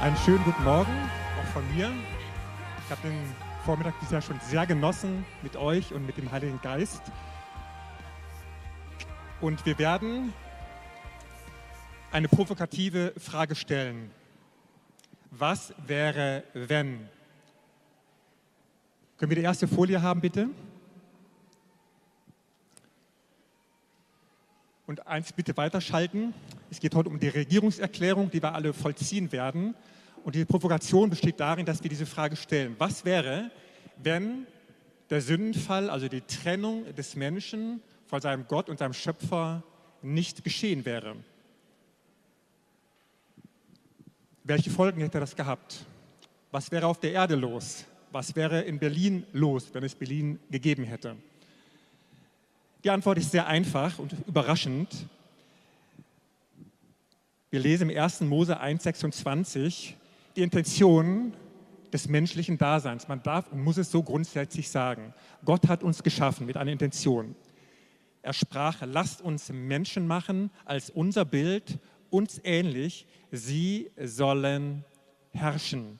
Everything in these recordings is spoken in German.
Einen schönen guten Morgen, auch von mir. Ich habe den Vormittag Jahr schon sehr genossen mit euch und mit dem Heiligen Geist. Und wir werden eine provokative Frage stellen. Was wäre, wenn? Können wir die erste Folie haben, bitte? Und eins bitte weiterschalten. Es geht heute um die Regierungserklärung, die wir alle vollziehen werden. Und die Provokation besteht darin, dass wir diese Frage stellen. Was wäre, wenn der Sündenfall, also die Trennung des Menschen von seinem Gott und seinem Schöpfer nicht geschehen wäre? Welche Folgen hätte das gehabt? Was wäre auf der Erde los? Was wäre in Berlin los, wenn es Berlin gegeben hätte? Die Antwort ist sehr einfach und überraschend. Wir lesen im 1. Mose 1,26, die Intention des menschlichen Daseins. Man darf und muss es so grundsätzlich sagen. Gott hat uns geschaffen mit einer Intention. Er sprach, lasst uns Menschen machen als unser Bild, uns ähnlich. Sie sollen herrschen.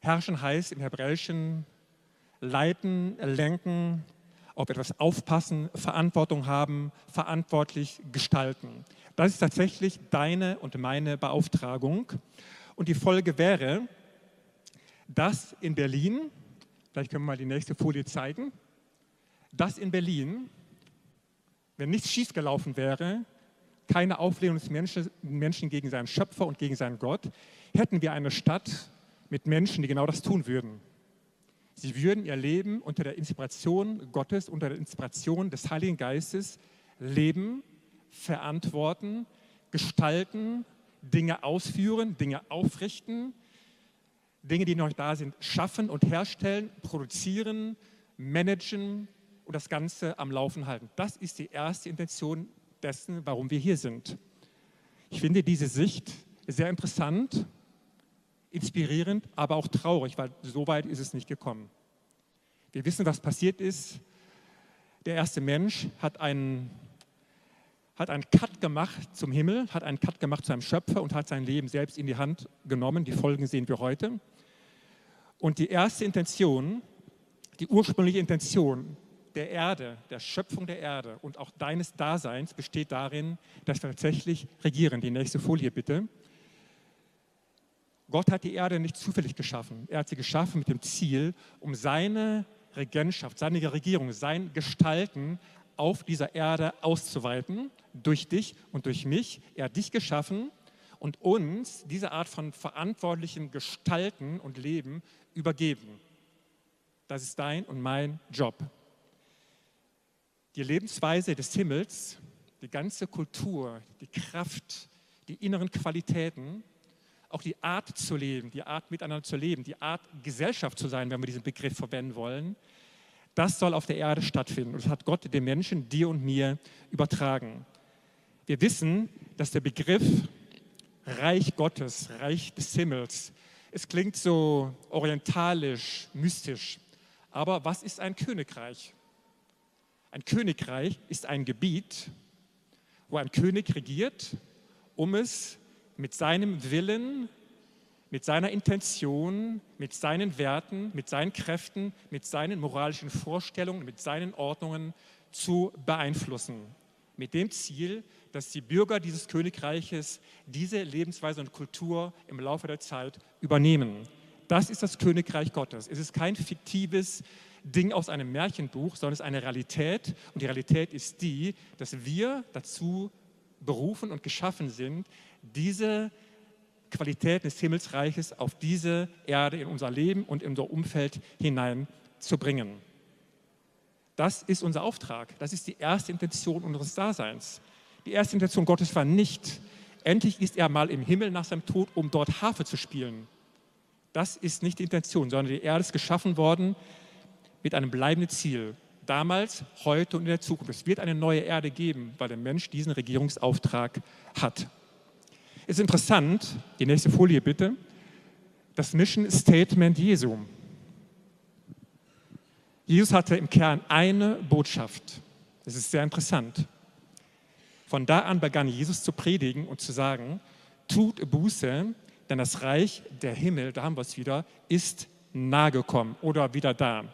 Herrschen heißt im Hebräischen leiten, lenken, auf etwas aufpassen, Verantwortung haben, verantwortlich gestalten. Das ist tatsächlich deine und meine Beauftragung. Und die Folge wäre, dass in Berlin, vielleicht können wir mal die nächste Folie zeigen, dass in Berlin, wenn nichts schiefgelaufen wäre, keine Auflehnung des Menschen, Menschen gegen seinen Schöpfer und gegen seinen Gott, hätten wir eine Stadt mit Menschen, die genau das tun würden. Sie würden ihr Leben unter der Inspiration Gottes, unter der Inspiration des Heiligen Geistes leben, verantworten, gestalten, Dinge ausführen, Dinge aufrichten, Dinge, die noch da sind, schaffen und herstellen, produzieren, managen und das Ganze am Laufen halten. Das ist die erste Intention dessen, warum wir hier sind. Ich finde diese Sicht sehr interessant inspirierend, aber auch traurig, weil so weit ist es nicht gekommen. Wir wissen, was passiert ist. Der erste Mensch hat einen, hat einen Cut gemacht zum Himmel, hat einen Cut gemacht zu einem Schöpfer und hat sein Leben selbst in die Hand genommen. Die Folgen sehen wir heute. Und die erste Intention, die ursprüngliche Intention der Erde, der Schöpfung der Erde und auch deines Daseins besteht darin, dass wir tatsächlich regieren. Die nächste Folie bitte. Gott hat die Erde nicht zufällig geschaffen. Er hat sie geschaffen mit dem Ziel, um seine Regentschaft, seine Regierung, sein Gestalten auf dieser Erde auszuweiten, durch dich und durch mich. Er hat dich geschaffen und uns diese Art von verantwortlichen Gestalten und Leben übergeben. Das ist dein und mein Job. Die Lebensweise des Himmels, die ganze Kultur, die Kraft, die inneren Qualitäten, auch die Art zu leben, die Art miteinander zu leben, die Art Gesellschaft zu sein, wenn wir diesen Begriff verwenden wollen, das soll auf der Erde stattfinden. Und das hat Gott den Menschen, dir und mir übertragen. Wir wissen, dass der Begriff Reich Gottes, Reich des Himmels, es klingt so orientalisch, mystisch. Aber was ist ein Königreich? Ein Königreich ist ein Gebiet, wo ein König regiert, um es mit seinem Willen, mit seiner Intention, mit seinen Werten, mit seinen Kräften, mit seinen moralischen Vorstellungen, mit seinen Ordnungen zu beeinflussen. Mit dem Ziel, dass die Bürger dieses Königreiches diese Lebensweise und Kultur im Laufe der Zeit übernehmen. Das ist das Königreich Gottes. Es ist kein fiktives Ding aus einem Märchenbuch, sondern es ist eine Realität. Und die Realität ist die, dass wir dazu berufen und geschaffen sind, diese Qualität des Himmelsreiches auf diese Erde, in unser Leben und in unser Umfeld hineinzubringen. Das ist unser Auftrag. Das ist die erste Intention unseres Daseins. Die erste Intention Gottes war nicht, endlich ist er mal im Himmel nach seinem Tod, um dort Harfe zu spielen. Das ist nicht die Intention, sondern die Erde ist geschaffen worden mit einem bleibenden Ziel. Damals, heute und in der Zukunft. Es wird eine neue Erde geben, weil der Mensch diesen Regierungsauftrag hat. Ist interessant, die nächste Folie bitte, das Mission Statement Jesu. Jesus hatte im Kern eine Botschaft. Das ist sehr interessant. Von da an begann Jesus zu predigen und zu sagen, tut Buße, denn das Reich der Himmel, da haben wir es wieder, ist nahe gekommen oder wieder da.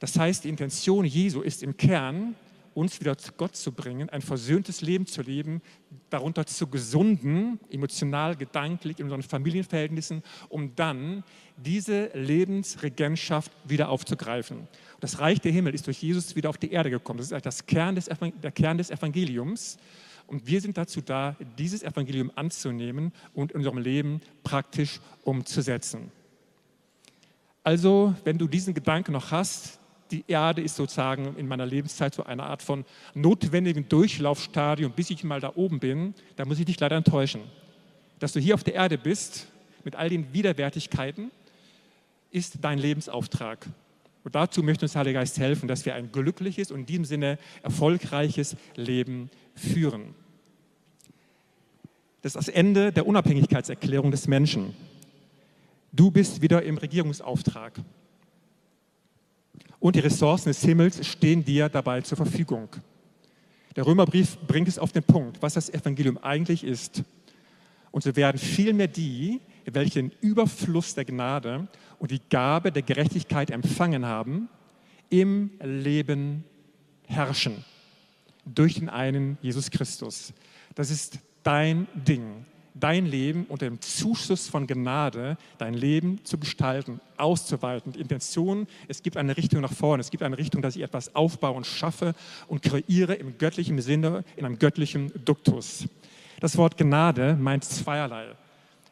Das heißt, die Intention Jesu ist im Kern, uns wieder zu Gott zu bringen, ein versöhntes Leben zu leben, darunter zu gesunden, emotional, gedanklich, in unseren Familienverhältnissen, um dann diese Lebensregentschaft wieder aufzugreifen. Das Reich der Himmel ist durch Jesus wieder auf die Erde gekommen. Das ist das Kern des, der Kern des Evangeliums. Und wir sind dazu da, dieses Evangelium anzunehmen und in unserem Leben praktisch umzusetzen. Also, wenn du diesen Gedanken noch hast, die Erde ist sozusagen in meiner Lebenszeit so eine Art von notwendigen Durchlaufstadium, bis ich mal da oben bin, da muss ich dich leider enttäuschen. Dass du hier auf der Erde bist, mit all den Widerwärtigkeiten, ist dein Lebensauftrag. Und dazu möchte uns der Heilige Geist helfen, dass wir ein glückliches und in diesem Sinne erfolgreiches Leben führen. Das ist das Ende der Unabhängigkeitserklärung des Menschen. Du bist wieder im Regierungsauftrag und die Ressourcen des Himmels stehen dir dabei zur Verfügung. Der Römerbrief bringt es auf den Punkt, was das Evangelium eigentlich ist. Und so werden vielmehr die, welche den Überfluss der Gnade und die Gabe der Gerechtigkeit empfangen haben, im Leben herrschen. Durch den einen Jesus Christus. Das ist dein Ding dein Leben unter dem Zuschuss von Gnade, dein Leben zu gestalten, auszuweiten. Die Intention, es gibt eine Richtung nach vorne, es gibt eine Richtung, dass ich etwas aufbaue und schaffe und kreiere im göttlichen Sinne, in einem göttlichen Duktus. Das Wort Gnade meint zweierlei.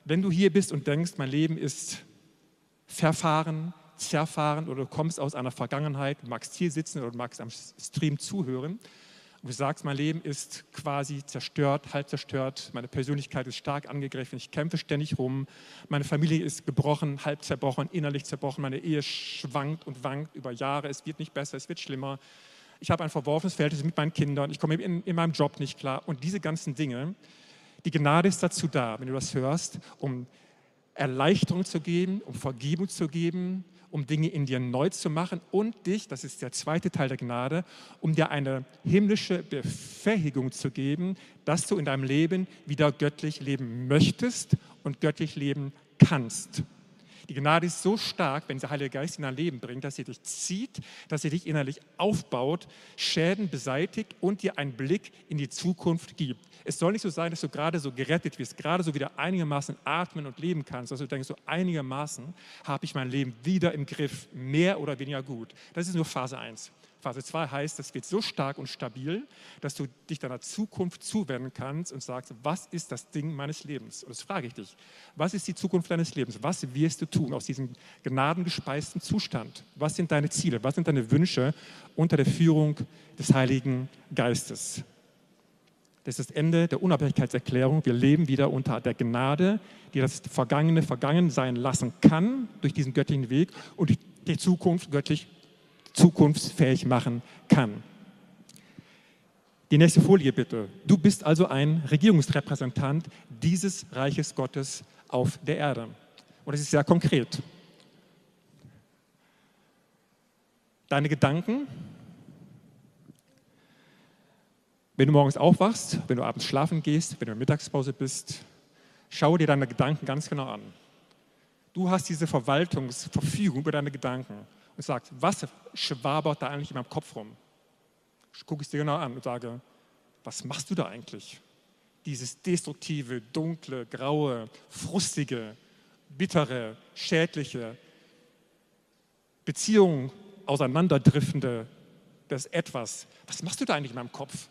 Wenn du hier bist und denkst, mein Leben ist verfahren, zerfahren oder du kommst aus einer Vergangenheit, du magst hier sitzen oder du magst am Stream zuhören, und du sagst, mein Leben ist quasi zerstört, halb zerstört, meine Persönlichkeit ist stark angegriffen, ich kämpfe ständig rum, meine Familie ist gebrochen, halb zerbrochen, innerlich zerbrochen, meine Ehe schwankt und wankt über Jahre, es wird nicht besser, es wird schlimmer. Ich habe ein verworfenes Verhältnis mit meinen Kindern, ich komme in, in meinem Job nicht klar. Und diese ganzen Dinge. Die Gnade ist dazu da, wenn du das hörst, um Erleichterung zu geben, um Vergebung zu geben, um Dinge in dir neu zu machen und dich, das ist der zweite Teil der Gnade, um dir eine himmlische Befähigung zu geben, dass du in deinem Leben wieder göttlich leben möchtest und göttlich leben kannst. Die Gnade ist so stark, wenn der Heilige Geist in dein Leben bringt, dass sie dich zieht, dass sie dich innerlich aufbaut, Schäden beseitigt und dir einen Blick in die Zukunft gibt. Es soll nicht so sein, dass du gerade so gerettet wirst, gerade so wieder einigermaßen atmen und leben kannst, dass du denkst, so einigermaßen habe ich mein Leben wieder im Griff, mehr oder weniger gut. Das ist nur Phase 1. Phase 2 heißt, das wird so stark und stabil, dass du dich deiner Zukunft zuwenden kannst und sagst, was ist das Ding meines Lebens? Und das frage ich dich. Was ist die Zukunft deines Lebens? Was wirst du tun aus diesem gnadengespeisten Zustand? Was sind deine Ziele? Was sind deine Wünsche unter der Führung des Heiligen Geistes? Das ist das Ende der Unabhängigkeitserklärung. Wir leben wieder unter der Gnade, die das Vergangene vergangen sein lassen kann durch diesen göttlichen Weg und die Zukunft göttlich zukunftsfähig machen kann. Die nächste Folie bitte. Du bist also ein Regierungsrepräsentant dieses Reiches Gottes auf der Erde. Und es ist sehr konkret. Deine Gedanken, wenn du morgens aufwachst, wenn du abends schlafen gehst, wenn du in Mittagspause bist, schau dir deine Gedanken ganz genau an. Du hast diese Verwaltungsverfügung über deine Gedanken und sagst, was schwabert da eigentlich in meinem Kopf rum? Gucke ich es dir genau an und sage, was machst du da eigentlich? Dieses destruktive, dunkle, graue, frustige, bittere, schädliche, Beziehungen auseinanderdriftende, das Etwas. Was machst du da eigentlich in meinem Kopf?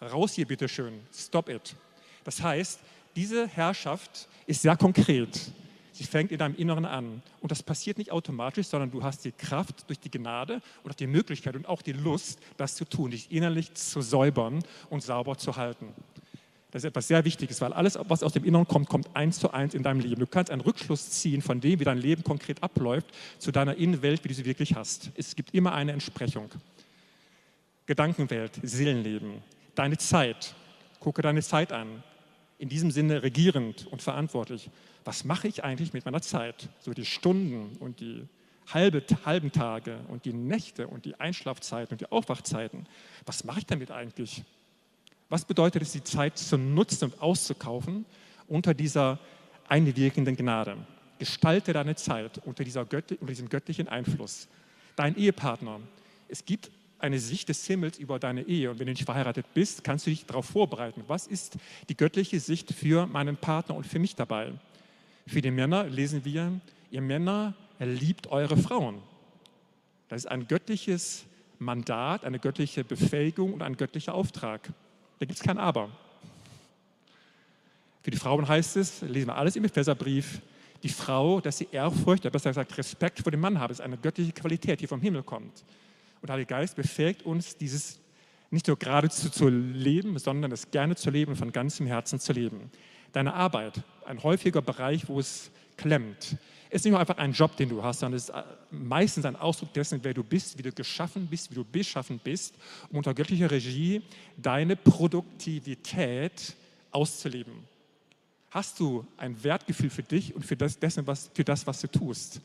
Raus hier bitte schön, stop it. Das heißt, diese Herrschaft ist sehr konkret. Sie fängt in deinem Inneren an. Und das passiert nicht automatisch, sondern du hast die Kraft durch die Gnade und auch die Möglichkeit und auch die Lust, das zu tun, dich innerlich zu säubern und sauber zu halten. Das ist etwas sehr Wichtiges, weil alles, was aus dem Inneren kommt, kommt eins zu eins in deinem Leben. Du kannst einen Rückschluss ziehen von dem, wie dein Leben konkret abläuft, zu deiner Innenwelt, wie du sie wirklich hast. Es gibt immer eine Entsprechung. Gedankenwelt, Seelenleben, deine Zeit. Gucke deine Zeit an. In diesem Sinne regierend und verantwortlich was mache ich eigentlich mit meiner Zeit? So die Stunden und die halbe, halben Tage und die Nächte und die Einschlafzeiten und die Aufwachzeiten. Was mache ich damit eigentlich? Was bedeutet es, die Zeit zu nutzen und auszukaufen unter dieser einwirkenden Gnade? Gestalte deine Zeit unter, dieser Götti, unter diesem göttlichen Einfluss. Dein Ehepartner. Es gibt eine Sicht des Himmels über deine Ehe. Und wenn du nicht verheiratet bist, kannst du dich darauf vorbereiten. Was ist die göttliche Sicht für meinen Partner und für mich dabei? Für die Männer lesen wir, ihr Männer liebt eure Frauen. Das ist ein göttliches Mandat, eine göttliche Befähigung und ein göttlicher Auftrag. Da gibt es kein Aber. Für die Frauen heißt es, lesen wir alles im Epheserbrief, die Frau, dass sie Ehrfurcht, oder besser gesagt Respekt vor dem Mann habe, ist eine göttliche Qualität, die vom Himmel kommt. Und der Heilige Geist befähigt uns, dieses nicht nur geradezu zu leben, sondern es gerne zu leben und von ganzem Herzen zu leben. Deine Arbeit, ein häufiger Bereich, wo es klemmt, ist nicht nur einfach ein Job, den du hast, sondern es ist meistens ein Ausdruck dessen, wer du bist, wie du geschaffen bist, wie du beschaffen bist, um unter göttlicher Regie deine Produktivität auszuleben. Hast du ein Wertgefühl für dich und für das, dessen, was, für das, was du tust?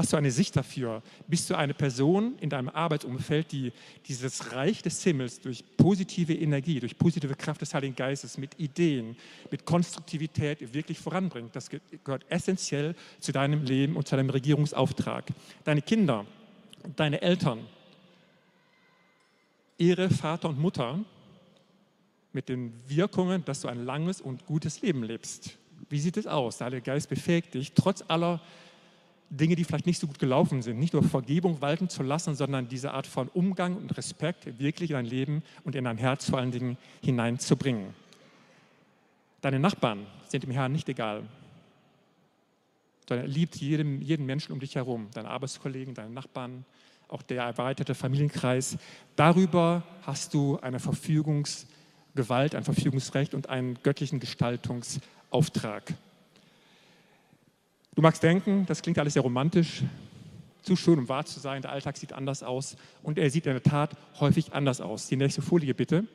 Hast du eine Sicht dafür? Bist du eine Person in deinem Arbeitsumfeld, die dieses Reich des Himmels durch positive Energie, durch positive Kraft des Heiligen Geistes, mit Ideen, mit Konstruktivität wirklich voranbringt? Das gehört essentiell zu deinem Leben und zu deinem Regierungsauftrag. Deine Kinder, deine Eltern, Ehre, Vater und Mutter mit den Wirkungen, dass du ein langes und gutes Leben lebst. Wie sieht es aus? Der Heilige Geist befähigt dich, trotz aller Dinge, die vielleicht nicht so gut gelaufen sind, nicht nur Vergebung walten zu lassen, sondern diese Art von Umgang und Respekt wirklich in dein Leben und in dein Herz vor allen Dingen hineinzubringen. Deine Nachbarn sind dem Herrn nicht egal, sondern er liebt jedem, jeden Menschen um dich herum, deine Arbeitskollegen, deine Nachbarn, auch der erweiterte Familienkreis. Darüber hast du eine Verfügungs- Gewalt, ein Verfügungsrecht und einen göttlichen Gestaltungsauftrag. Du magst denken, das klingt alles sehr romantisch, zu schön, um wahr zu sein, der Alltag sieht anders aus und er sieht in der Tat häufig anders aus. Die nächste Folie bitte.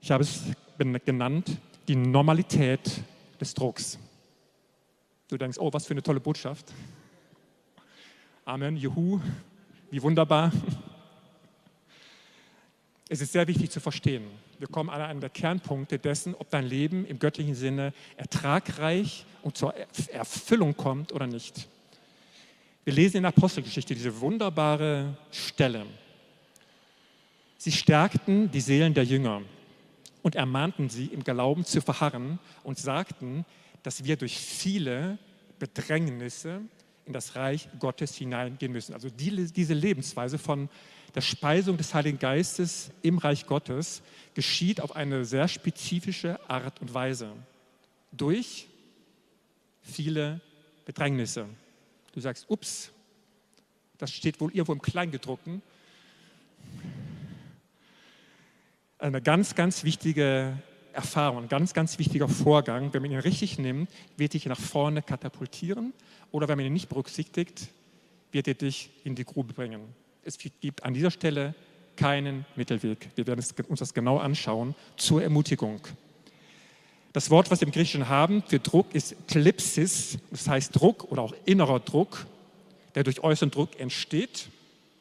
Ich habe es genannt, die Normalität des Drucks. Du denkst, oh, was für eine tolle Botschaft. Amen, juhu, wie wunderbar. Es ist sehr wichtig zu verstehen. Wir kommen an einen der Kernpunkte dessen, ob dein Leben im göttlichen Sinne ertragreich und zur Erfüllung kommt oder nicht. Wir lesen in der Apostelgeschichte diese wunderbare Stelle. Sie stärkten die Seelen der Jünger und ermahnten sie, im Glauben zu verharren und sagten, dass wir durch viele Bedrängnisse in das Reich Gottes hineingehen müssen. Also diese Lebensweise von der Speisung des Heiligen Geistes im Reich Gottes geschieht auf eine sehr spezifische Art und Weise. Durch viele Bedrängnisse. Du sagst, ups, das steht wohl irgendwo im Kleingedruckten. Eine ganz, ganz wichtige Erfahrung, ein ganz, ganz wichtiger Vorgang. Wenn man ihn richtig nimmt, wird dich nach vorne katapultieren oder wenn man ihn nicht berücksichtigt, wird er dich in die Grube bringen es gibt an dieser Stelle keinen Mittelweg. Wir werden uns das genau anschauen zur Ermutigung. Das Wort, was wir im Griechischen haben für Druck, ist Klipsis, das heißt Druck oder auch innerer Druck, der durch äußeren Druck entsteht.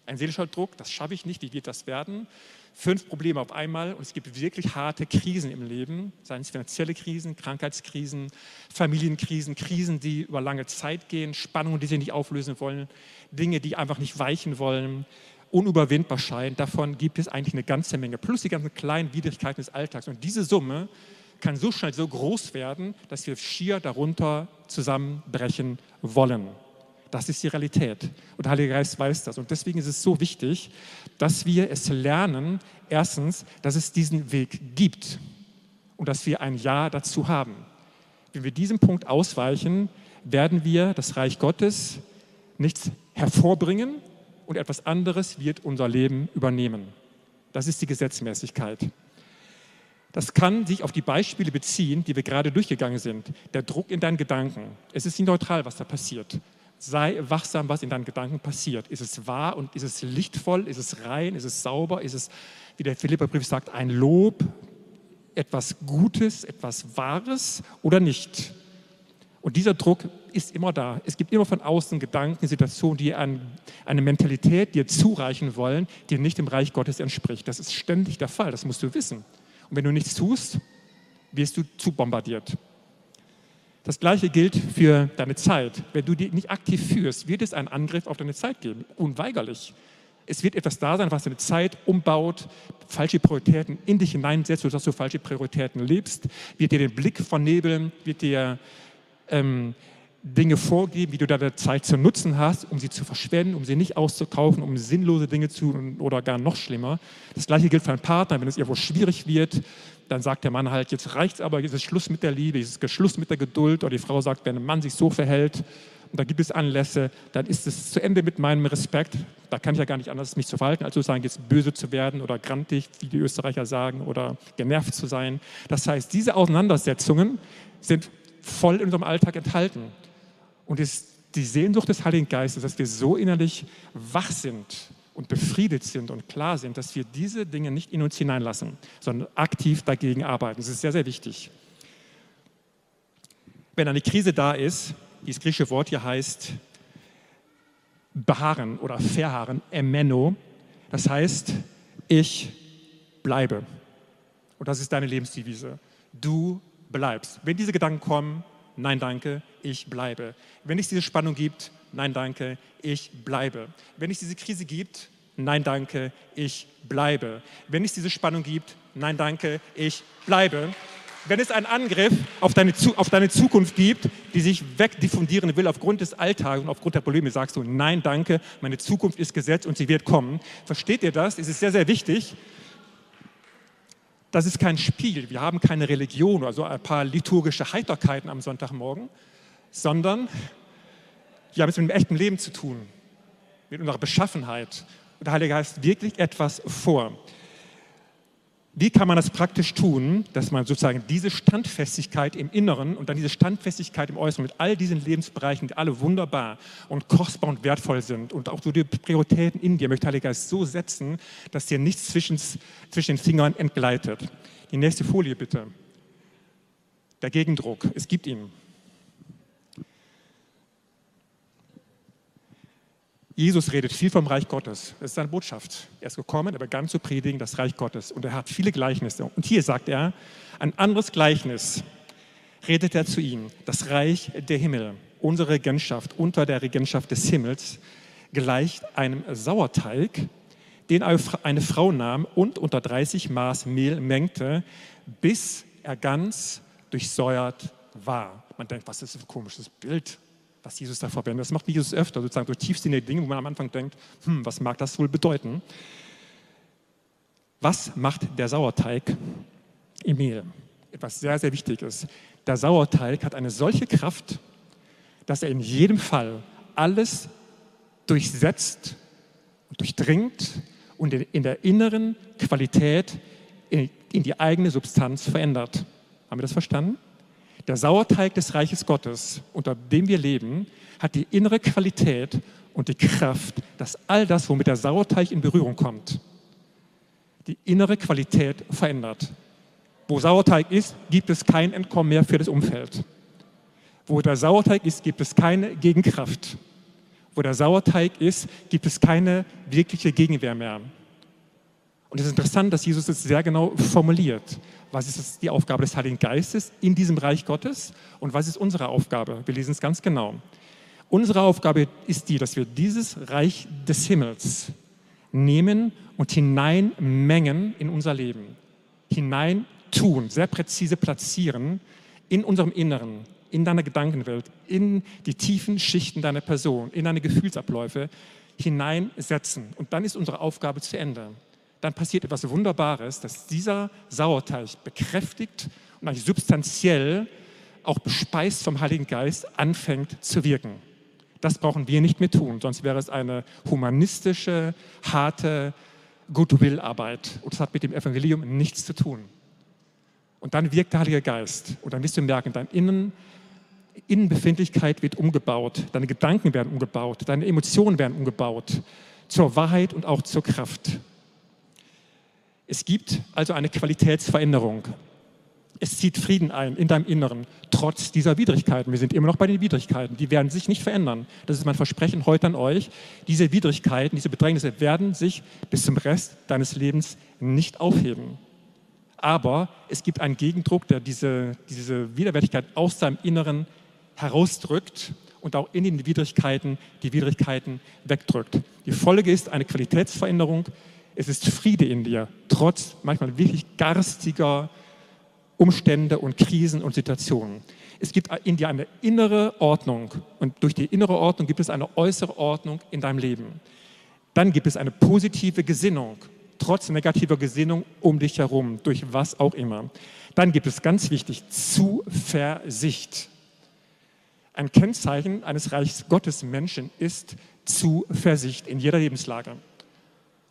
Ein seelischer Druck, das schaffe ich nicht, wie wird das werden? Fünf Probleme auf einmal und es gibt wirklich harte Krisen im Leben, seien es finanzielle Krisen, Krankheitskrisen, Familienkrisen, Krisen, die über lange Zeit gehen, Spannungen, die sie nicht auflösen wollen, Dinge, die einfach nicht weichen wollen, unüberwindbar scheinen. Davon gibt es eigentlich eine ganze Menge, plus die ganzen kleinen Widrigkeiten des Alltags. Und diese Summe kann so schnell so groß werden, dass wir schier darunter zusammenbrechen wollen. Das ist die Realität. Und der Heilige Geist weiß das. Und deswegen ist es so wichtig, dass wir es lernen, erstens, dass es diesen Weg gibt und dass wir ein Ja dazu haben. Wenn wir diesem Punkt ausweichen, werden wir das Reich Gottes nichts hervorbringen und etwas anderes wird unser Leben übernehmen. Das ist die Gesetzmäßigkeit. Das kann sich auf die Beispiele beziehen, die wir gerade durchgegangen sind. Der Druck in deinen Gedanken. Es ist nicht neutral, was da passiert. Sei wachsam, was in deinen Gedanken passiert. Ist es wahr und ist es lichtvoll? Ist es rein? Ist es sauber? Ist es, wie der Philipperbrief sagt, ein Lob, etwas Gutes, etwas Wahres oder nicht? Und dieser Druck ist immer da. Es gibt immer von außen Gedanken, Situationen, die an eine Mentalität dir zureichen wollen, die nicht dem Reich Gottes entspricht. Das ist ständig der Fall, das musst du wissen. Und wenn du nichts tust, wirst du zu bombardiert. Das gleiche gilt für deine Zeit. Wenn du die nicht aktiv führst, wird es einen Angriff auf deine Zeit geben, unweigerlich. Es wird etwas da sein, was deine Zeit umbaut, falsche Prioritäten in dich hineinsetzt, sodass du falsche Prioritäten lebst, wird dir den Blick vernebeln, wird dir ähm, Dinge vorgeben, wie du deine Zeit zu nutzen hast, um sie zu verschwenden, um sie nicht auszukaufen, um sinnlose Dinge zu tun oder gar noch schlimmer. Das gleiche gilt für einen Partner, wenn es irgendwo schwierig wird, dann sagt der Mann halt, jetzt reicht es aber, jetzt ist Schluss mit der Liebe, jetzt ist Schluss mit der Geduld. Oder die Frau sagt, wenn ein Mann sich so verhält und da gibt es Anlässe, dann ist es zu Ende mit meinem Respekt. Da kann ich ja gar nicht anders, mich zu verhalten, als zu sagen, jetzt böse zu werden oder grantig, wie die Österreicher sagen, oder genervt zu sein. Das heißt, diese Auseinandersetzungen sind voll in unserem Alltag enthalten. Und ist die Sehnsucht des Heiligen Geistes, dass wir so innerlich wach sind, und befriedet sind und klar sind, dass wir diese Dinge nicht in uns hineinlassen, sondern aktiv dagegen arbeiten. Das ist sehr, sehr wichtig. Wenn eine Krise da ist, dieses griechische Wort hier heißt beharren oder verharren, emeno, das heißt, ich bleibe. Und das ist deine Lebensdevise. Du bleibst. Wenn diese Gedanken kommen, nein, danke, ich bleibe. Wenn es diese Spannung gibt, nein, danke, ich bleibe. Wenn es diese Krise gibt, nein, danke, ich bleibe. Wenn es diese Spannung gibt, nein, danke, ich bleibe. Wenn es einen Angriff auf deine, auf deine Zukunft gibt, die sich wegdiffundieren will aufgrund des Alltags und aufgrund der Probleme, sagst du, nein, danke, meine Zukunft ist gesetzt und sie wird kommen. Versteht ihr das? Es ist sehr, sehr wichtig. Das ist kein Spiel. Wir haben keine Religion oder so ein paar liturgische Heiterkeiten am Sonntagmorgen, sondern wir haben es mit dem echten Leben zu tun, mit unserer Beschaffenheit. Und der Heilige Geist wirklich etwas vor. Wie kann man das praktisch tun, dass man sozusagen diese Standfestigkeit im Inneren und dann diese Standfestigkeit im Äußeren mit all diesen Lebensbereichen, die alle wunderbar und kostbar und wertvoll sind und auch so die Prioritäten in dir möchte der Heilige Geist so setzen, dass dir nichts zwischen, zwischen den Fingern entgleitet. Die nächste Folie bitte. Der Gegendruck, es gibt ihn. Jesus redet viel vom Reich Gottes. Das ist seine Botschaft. Er ist gekommen, er begann zu predigen das Reich Gottes und er hat viele Gleichnisse. Und hier sagt er, ein anderes Gleichnis redet er zu ihnen. Das Reich der Himmel, unsere Regentschaft unter der Regentschaft des Himmels, gleicht einem Sauerteig, den eine Frau nahm und unter 30 Maß Mehl mengte, bis er ganz durchsäuert war. Man denkt, was ist das für ein komisches Bild? Was Jesus da verwendet. Das macht Jesus öfter, sozusagen durch tiefsinnige Dinge, wo man am Anfang denkt, hm, was mag das wohl bedeuten? Was macht der Sauerteig im Mehl? Etwas sehr, sehr Wichtiges. Der Sauerteig hat eine solche Kraft, dass er in jedem Fall alles durchsetzt durchdringt und in der inneren Qualität in die eigene Substanz verändert. Haben wir das verstanden? Der Sauerteig des Reiches Gottes, unter dem wir leben, hat die innere Qualität und die Kraft, dass all das, womit der Sauerteig in Berührung kommt, die innere Qualität verändert. Wo Sauerteig ist, gibt es kein Entkommen mehr für das Umfeld. Wo der Sauerteig ist, gibt es keine Gegenkraft. Wo der Sauerteig ist, gibt es keine wirkliche Gegenwehr mehr. Und es ist interessant, dass Jesus es sehr genau formuliert. Was ist die Aufgabe des Heiligen Geistes in diesem Reich Gottes und was ist unsere Aufgabe? Wir lesen es ganz genau. Unsere Aufgabe ist die, dass wir dieses Reich des Himmels nehmen und hineinmengen in unser Leben. Hinein tun, sehr präzise platzieren in unserem Inneren, in deiner Gedankenwelt, in die tiefen Schichten deiner Person, in deine Gefühlsabläufe hineinsetzen. Und dann ist unsere Aufgabe zu Ende dann passiert etwas Wunderbares, dass dieser Sauerteig bekräftigt und eigentlich substanziell auch bespeist vom Heiligen Geist anfängt zu wirken. Das brauchen wir nicht mehr tun, sonst wäre es eine humanistische, harte Goodwill-Arbeit. Und das hat mit dem Evangelium nichts zu tun. Und dann wirkt der Heilige Geist. Und dann wirst du merken, dein Innen, Innenbefindlichkeit wird umgebaut, deine Gedanken werden umgebaut, deine Emotionen werden umgebaut zur Wahrheit und auch zur Kraft. Es gibt also eine Qualitätsveränderung. Es zieht Frieden ein in deinem Inneren, trotz dieser Widrigkeiten. Wir sind immer noch bei den Widrigkeiten. Die werden sich nicht verändern. Das ist mein Versprechen heute an euch. Diese Widrigkeiten, diese Bedrängnisse werden sich bis zum Rest deines Lebens nicht aufheben. Aber es gibt einen Gegendruck, der diese, diese Widerwärtigkeit aus deinem Inneren herausdrückt und auch in den Widrigkeiten die Widrigkeiten wegdrückt. Die Folge ist eine Qualitätsveränderung. Es ist Friede in dir, trotz manchmal wirklich garstiger Umstände und Krisen und Situationen. Es gibt in dir eine innere Ordnung und durch die innere Ordnung gibt es eine äußere Ordnung in deinem Leben. Dann gibt es eine positive Gesinnung, trotz negativer Gesinnung um dich herum, durch was auch immer. Dann gibt es ganz wichtig Zuversicht. Ein Kennzeichen eines Reichs Gottes Menschen ist Zuversicht in jeder Lebenslage.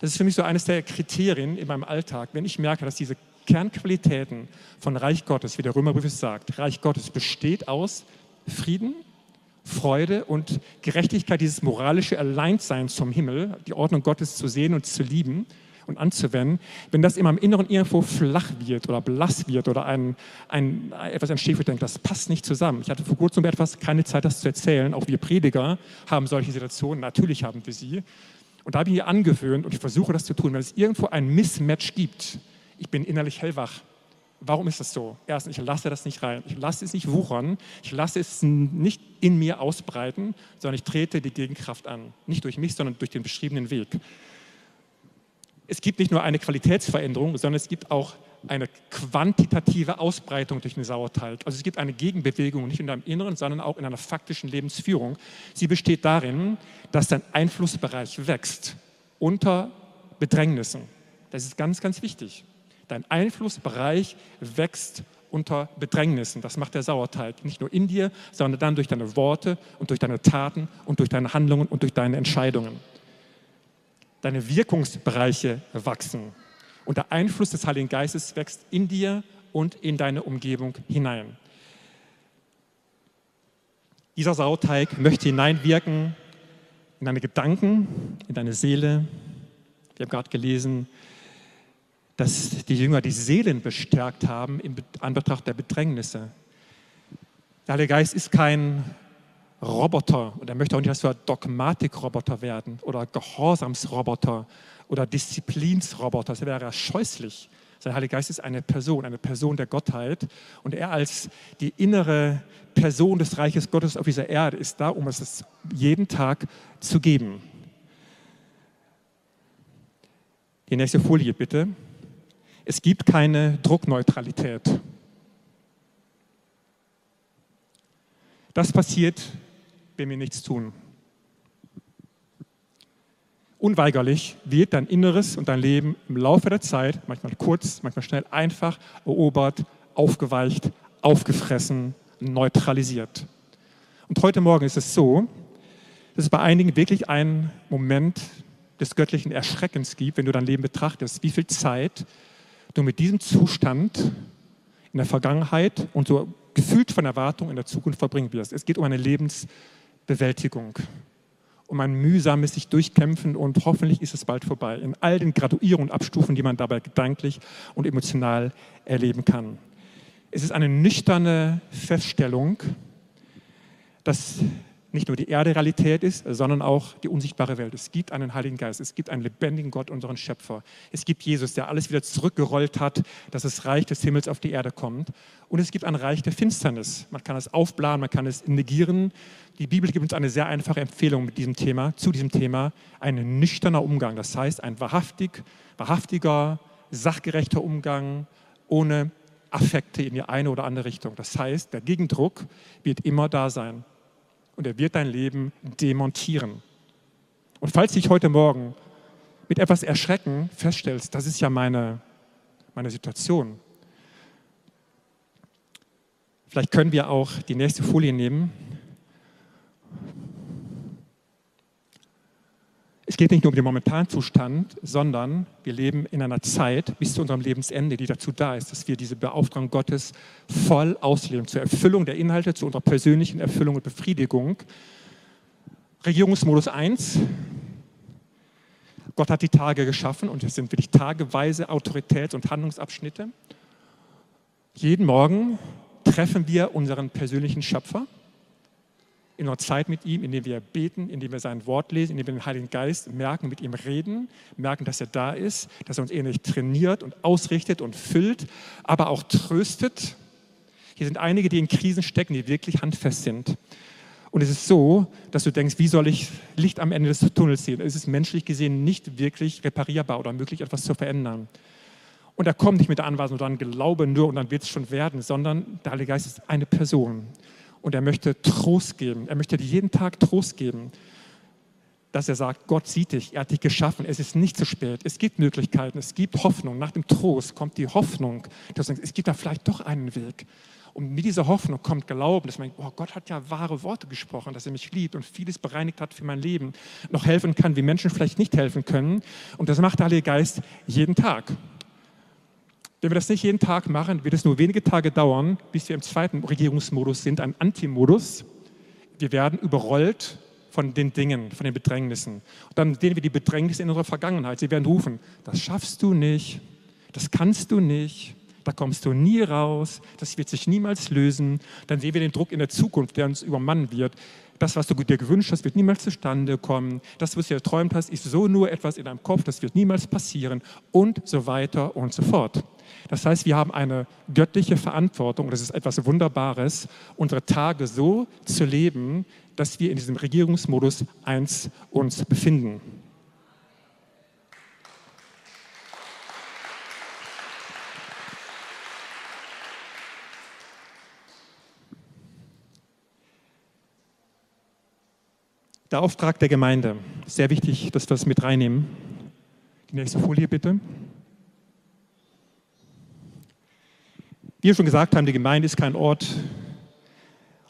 Das ist für mich so eines der Kriterien in meinem Alltag, wenn ich merke, dass diese Kernqualitäten von Reich Gottes, wie der Römerbrief es sagt. Reich Gottes besteht aus Frieden, Freude und Gerechtigkeit, dieses moralische Alleinsein zum Himmel, die Ordnung Gottes zu sehen und zu lieben und anzuwenden. Wenn das in meinem Inneren irgendwo flach wird oder blass wird oder ein, ein, etwas entsteht, wo ich das passt nicht zusammen. Ich hatte vor kurzem etwas keine Zeit, das zu erzählen. Auch wir Prediger haben solche Situationen. Natürlich haben wir sie. Und da habe ich mir angewöhnt und ich versuche das zu tun, wenn es irgendwo ein Mismatch gibt ich bin innerlich hellwach. Warum ist das so? Erstens, ich lasse das nicht rein. Ich lasse es nicht wuchern. Ich lasse es nicht in mir ausbreiten, sondern ich trete die Gegenkraft an. Nicht durch mich, sondern durch den beschriebenen Weg. Es gibt nicht nur eine Qualitätsveränderung, sondern es gibt auch eine quantitative Ausbreitung durch den Sauerteig. Also es gibt eine Gegenbewegung nicht in deinem Inneren, sondern auch in einer faktischen Lebensführung. Sie besteht darin, dass dein Einflussbereich wächst unter Bedrängnissen. Das ist ganz, ganz wichtig. Dein Einflussbereich wächst unter Bedrängnissen. Das macht der Sauerteig. Nicht nur in dir, sondern dann durch deine Worte und durch deine Taten und durch deine Handlungen und durch deine Entscheidungen. Deine Wirkungsbereiche wachsen. Und der Einfluss des Heiligen Geistes wächst in dir und in deine Umgebung hinein. Dieser Sauerteig möchte hineinwirken in deine Gedanken, in deine Seele. Wir haben gerade gelesen, dass die Jünger die Seelen bestärkt haben in Anbetracht der Bedrängnisse. Der Heilige Geist ist kein Roboter und er möchte auch nicht, dass wir Dogmatikroboter werden oder Gehorsamsroboter oder Disziplinsroboter. Das wäre ja scheußlich. Der Heilige Geist ist eine Person, eine Person der Gottheit und er als die innere Person des Reiches Gottes auf dieser Erde ist da, um es jeden Tag zu geben. Die nächste Folie bitte. Es gibt keine Druckneutralität. Das passiert, wenn wir nichts tun. Unweigerlich wird dein Inneres und dein Leben im Laufe der Zeit, manchmal kurz, manchmal schnell, einfach erobert, aufgeweicht, aufgefressen, neutralisiert. Und heute Morgen ist es so, dass es bei einigen wirklich einen Moment des göttlichen Erschreckens gibt, wenn du dein Leben betrachtest, wie viel Zeit du mit diesem Zustand in der Vergangenheit und so gefühlt von Erwartung in der Zukunft verbringen wirst. Es geht um eine Lebensbewältigung, um ein mühsames sich durchkämpfen und hoffentlich ist es bald vorbei. In all den Graduierungen und Abstufen, die man dabei gedanklich und emotional erleben kann. Es ist eine nüchterne Feststellung, dass nicht nur die Erde Realität ist, sondern auch die unsichtbare Welt. Es gibt einen Heiligen Geist, es gibt einen lebendigen Gott, unseren Schöpfer. Es gibt Jesus, der alles wieder zurückgerollt hat, dass das Reich des Himmels auf die Erde kommt. Und es gibt ein Reich der Finsternis. Man kann es aufblahen, man kann es negieren. Die Bibel gibt uns eine sehr einfache Empfehlung mit diesem Thema, zu diesem Thema, ein nüchterner Umgang. Das heißt, ein wahrhaftig, wahrhaftiger, sachgerechter Umgang ohne Affekte in die eine oder andere Richtung. Das heißt, der Gegendruck wird immer da sein und er wird dein Leben demontieren. Und falls dich heute Morgen mit etwas Erschrecken feststellst, das ist ja meine, meine Situation. Vielleicht können wir auch die nächste Folie nehmen. Es geht nicht nur um den momentanen Zustand, sondern wir leben in einer Zeit bis zu unserem Lebensende, die dazu da ist, dass wir diese Beauftragung Gottes voll ausleben, zur Erfüllung der Inhalte, zu unserer persönlichen Erfüllung und Befriedigung. Regierungsmodus 1. Gott hat die Tage geschaffen und es sind wirklich tageweise Autoritäts- und Handlungsabschnitte. Jeden Morgen treffen wir unseren persönlichen Schöpfer in unserer Zeit mit ihm, indem wir beten, indem wir sein Wort lesen, indem wir den Heiligen Geist merken, mit ihm reden, merken, dass er da ist, dass er uns ähnlich trainiert und ausrichtet und füllt, aber auch tröstet. Hier sind einige, die in Krisen stecken, die wirklich handfest sind. Und es ist so, dass du denkst, wie soll ich Licht am Ende des Tunnels sehen? Es ist menschlich gesehen nicht wirklich reparierbar oder möglich, etwas zu verändern. Und er kommt nicht mit der Anweisung, dann glaube nur und dann wird es schon werden, sondern der Heilige Geist ist eine Person und er möchte Trost geben. Er möchte dir jeden Tag Trost geben, dass er sagt, Gott sieht dich, er hat dich geschaffen, es ist nicht zu spät, es gibt Möglichkeiten, es gibt Hoffnung. Nach dem Trost kommt die Hoffnung, dass du denkst, es gibt da vielleicht doch einen Weg. Und mit dieser Hoffnung kommt Glauben, dass man oh, Gott hat ja wahre Worte gesprochen, dass er mich liebt und vieles bereinigt hat für mein Leben, noch helfen kann, wie Menschen vielleicht nicht helfen können. Und das macht der Heilige Geist jeden Tag. Wenn wir das nicht jeden Tag machen, wird es nur wenige Tage dauern, bis wir im zweiten Regierungsmodus sind, ein Antimodus. Wir werden überrollt von den Dingen, von den Bedrängnissen. Und dann sehen wir die Bedrängnisse in unserer Vergangenheit. Sie werden rufen, das schaffst du nicht, das kannst du nicht, da kommst du nie raus, das wird sich niemals lösen. Dann sehen wir den Druck in der Zukunft, der uns übermannen wird. Das, was du dir gewünscht hast, wird niemals zustande kommen. Das, was du dir geträumt hast, ist so nur etwas in deinem Kopf, das wird niemals passieren und so weiter und so fort. Das heißt, wir haben eine göttliche Verantwortung, das ist etwas Wunderbares, unsere Tage so zu leben, dass wir in diesem Regierungsmodus 1 uns befinden. Der Auftrag der Gemeinde. Sehr wichtig, dass wir das mit reinnehmen. Die nächste Folie bitte. Wie wir schon gesagt haben, die Gemeinde ist kein Ort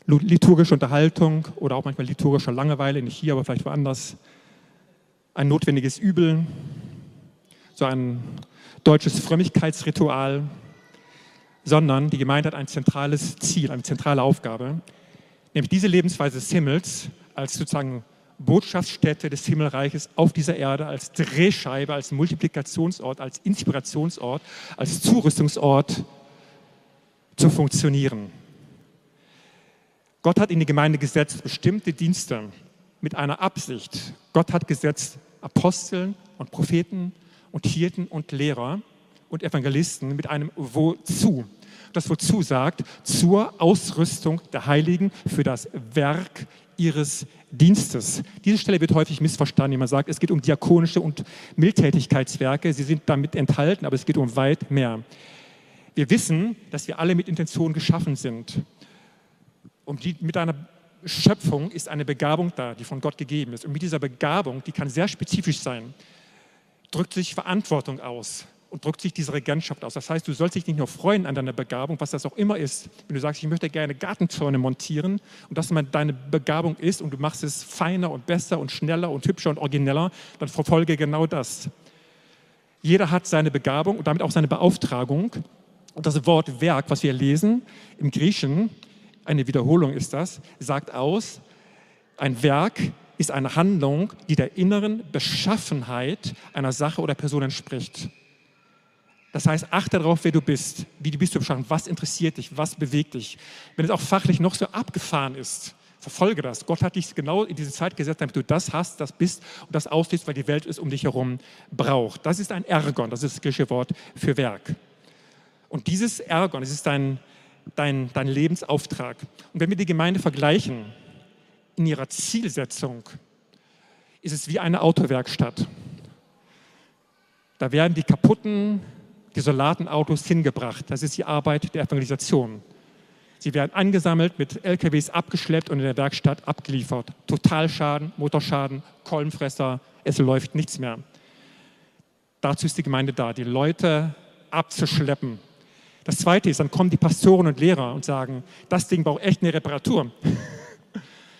liturgischer Unterhaltung oder auch manchmal liturgischer Langeweile, nicht hier, aber vielleicht woanders. Ein notwendiges Übel, so ein deutsches Frömmigkeitsritual, sondern die Gemeinde hat ein zentrales Ziel, eine zentrale Aufgabe, nämlich diese Lebensweise des Himmels als sozusagen Botschaftsstätte des Himmelreiches auf dieser Erde, als Drehscheibe, als Multiplikationsort, als Inspirationsort, als Zurüstungsort zu funktionieren. Gott hat in die Gemeinde gesetzt bestimmte Dienste mit einer Absicht. Gott hat gesetzt Aposteln und Propheten und Hirten und Lehrer und Evangelisten mit einem Wozu. Das Wozu sagt, zur Ausrüstung der Heiligen für das Werk ihres Dienstes. Diese Stelle wird häufig missverstanden. Man sagt, es geht um diakonische und Mildtätigkeitswerke. Sie sind damit enthalten, aber es geht um weit mehr. Wir wissen, dass wir alle mit Intention geschaffen sind. Und die, mit einer Schöpfung ist eine Begabung da, die von Gott gegeben ist. Und mit dieser Begabung, die kann sehr spezifisch sein, drückt sich Verantwortung aus und drückt sich diese Regentschaft aus. Das heißt, du sollst dich nicht nur freuen an deiner Begabung, was das auch immer ist. Wenn du sagst, ich möchte gerne Gartenzäune montieren und das deine Begabung ist und du machst es feiner und besser und schneller und hübscher und origineller, dann verfolge genau das. Jeder hat seine Begabung und damit auch seine Beauftragung und das Wort Werk, was wir lesen im Griechen, eine Wiederholung ist das, sagt aus, ein Werk ist eine Handlung, die der inneren Beschaffenheit einer Sache oder Person entspricht. Das heißt, achte darauf, wer du bist, wie du bist was interessiert dich, was bewegt dich. Wenn es auch fachlich noch so abgefahren ist, verfolge das. Gott hat dich genau in diese Zeit gesetzt, damit du das hast, das bist und das auslebst, weil die Welt es um dich herum braucht. Das ist ein Ergon, das ist das griechische Wort für Werk. Und dieses Ärgern, es ist dein, dein, dein Lebensauftrag. Und wenn wir die Gemeinde vergleichen, in ihrer Zielsetzung, ist es wie eine Autowerkstatt. Da werden die kaputten, desolaten Autos hingebracht. Das ist die Arbeit der Evangelisation. Sie werden angesammelt, mit LKWs abgeschleppt und in der Werkstatt abgeliefert. Totalschaden, Motorschaden, Kolbenfresser, es läuft nichts mehr. Dazu ist die Gemeinde da, die Leute abzuschleppen, das Zweite ist, dann kommen die Pastoren und Lehrer und sagen, das Ding braucht echt eine Reparatur.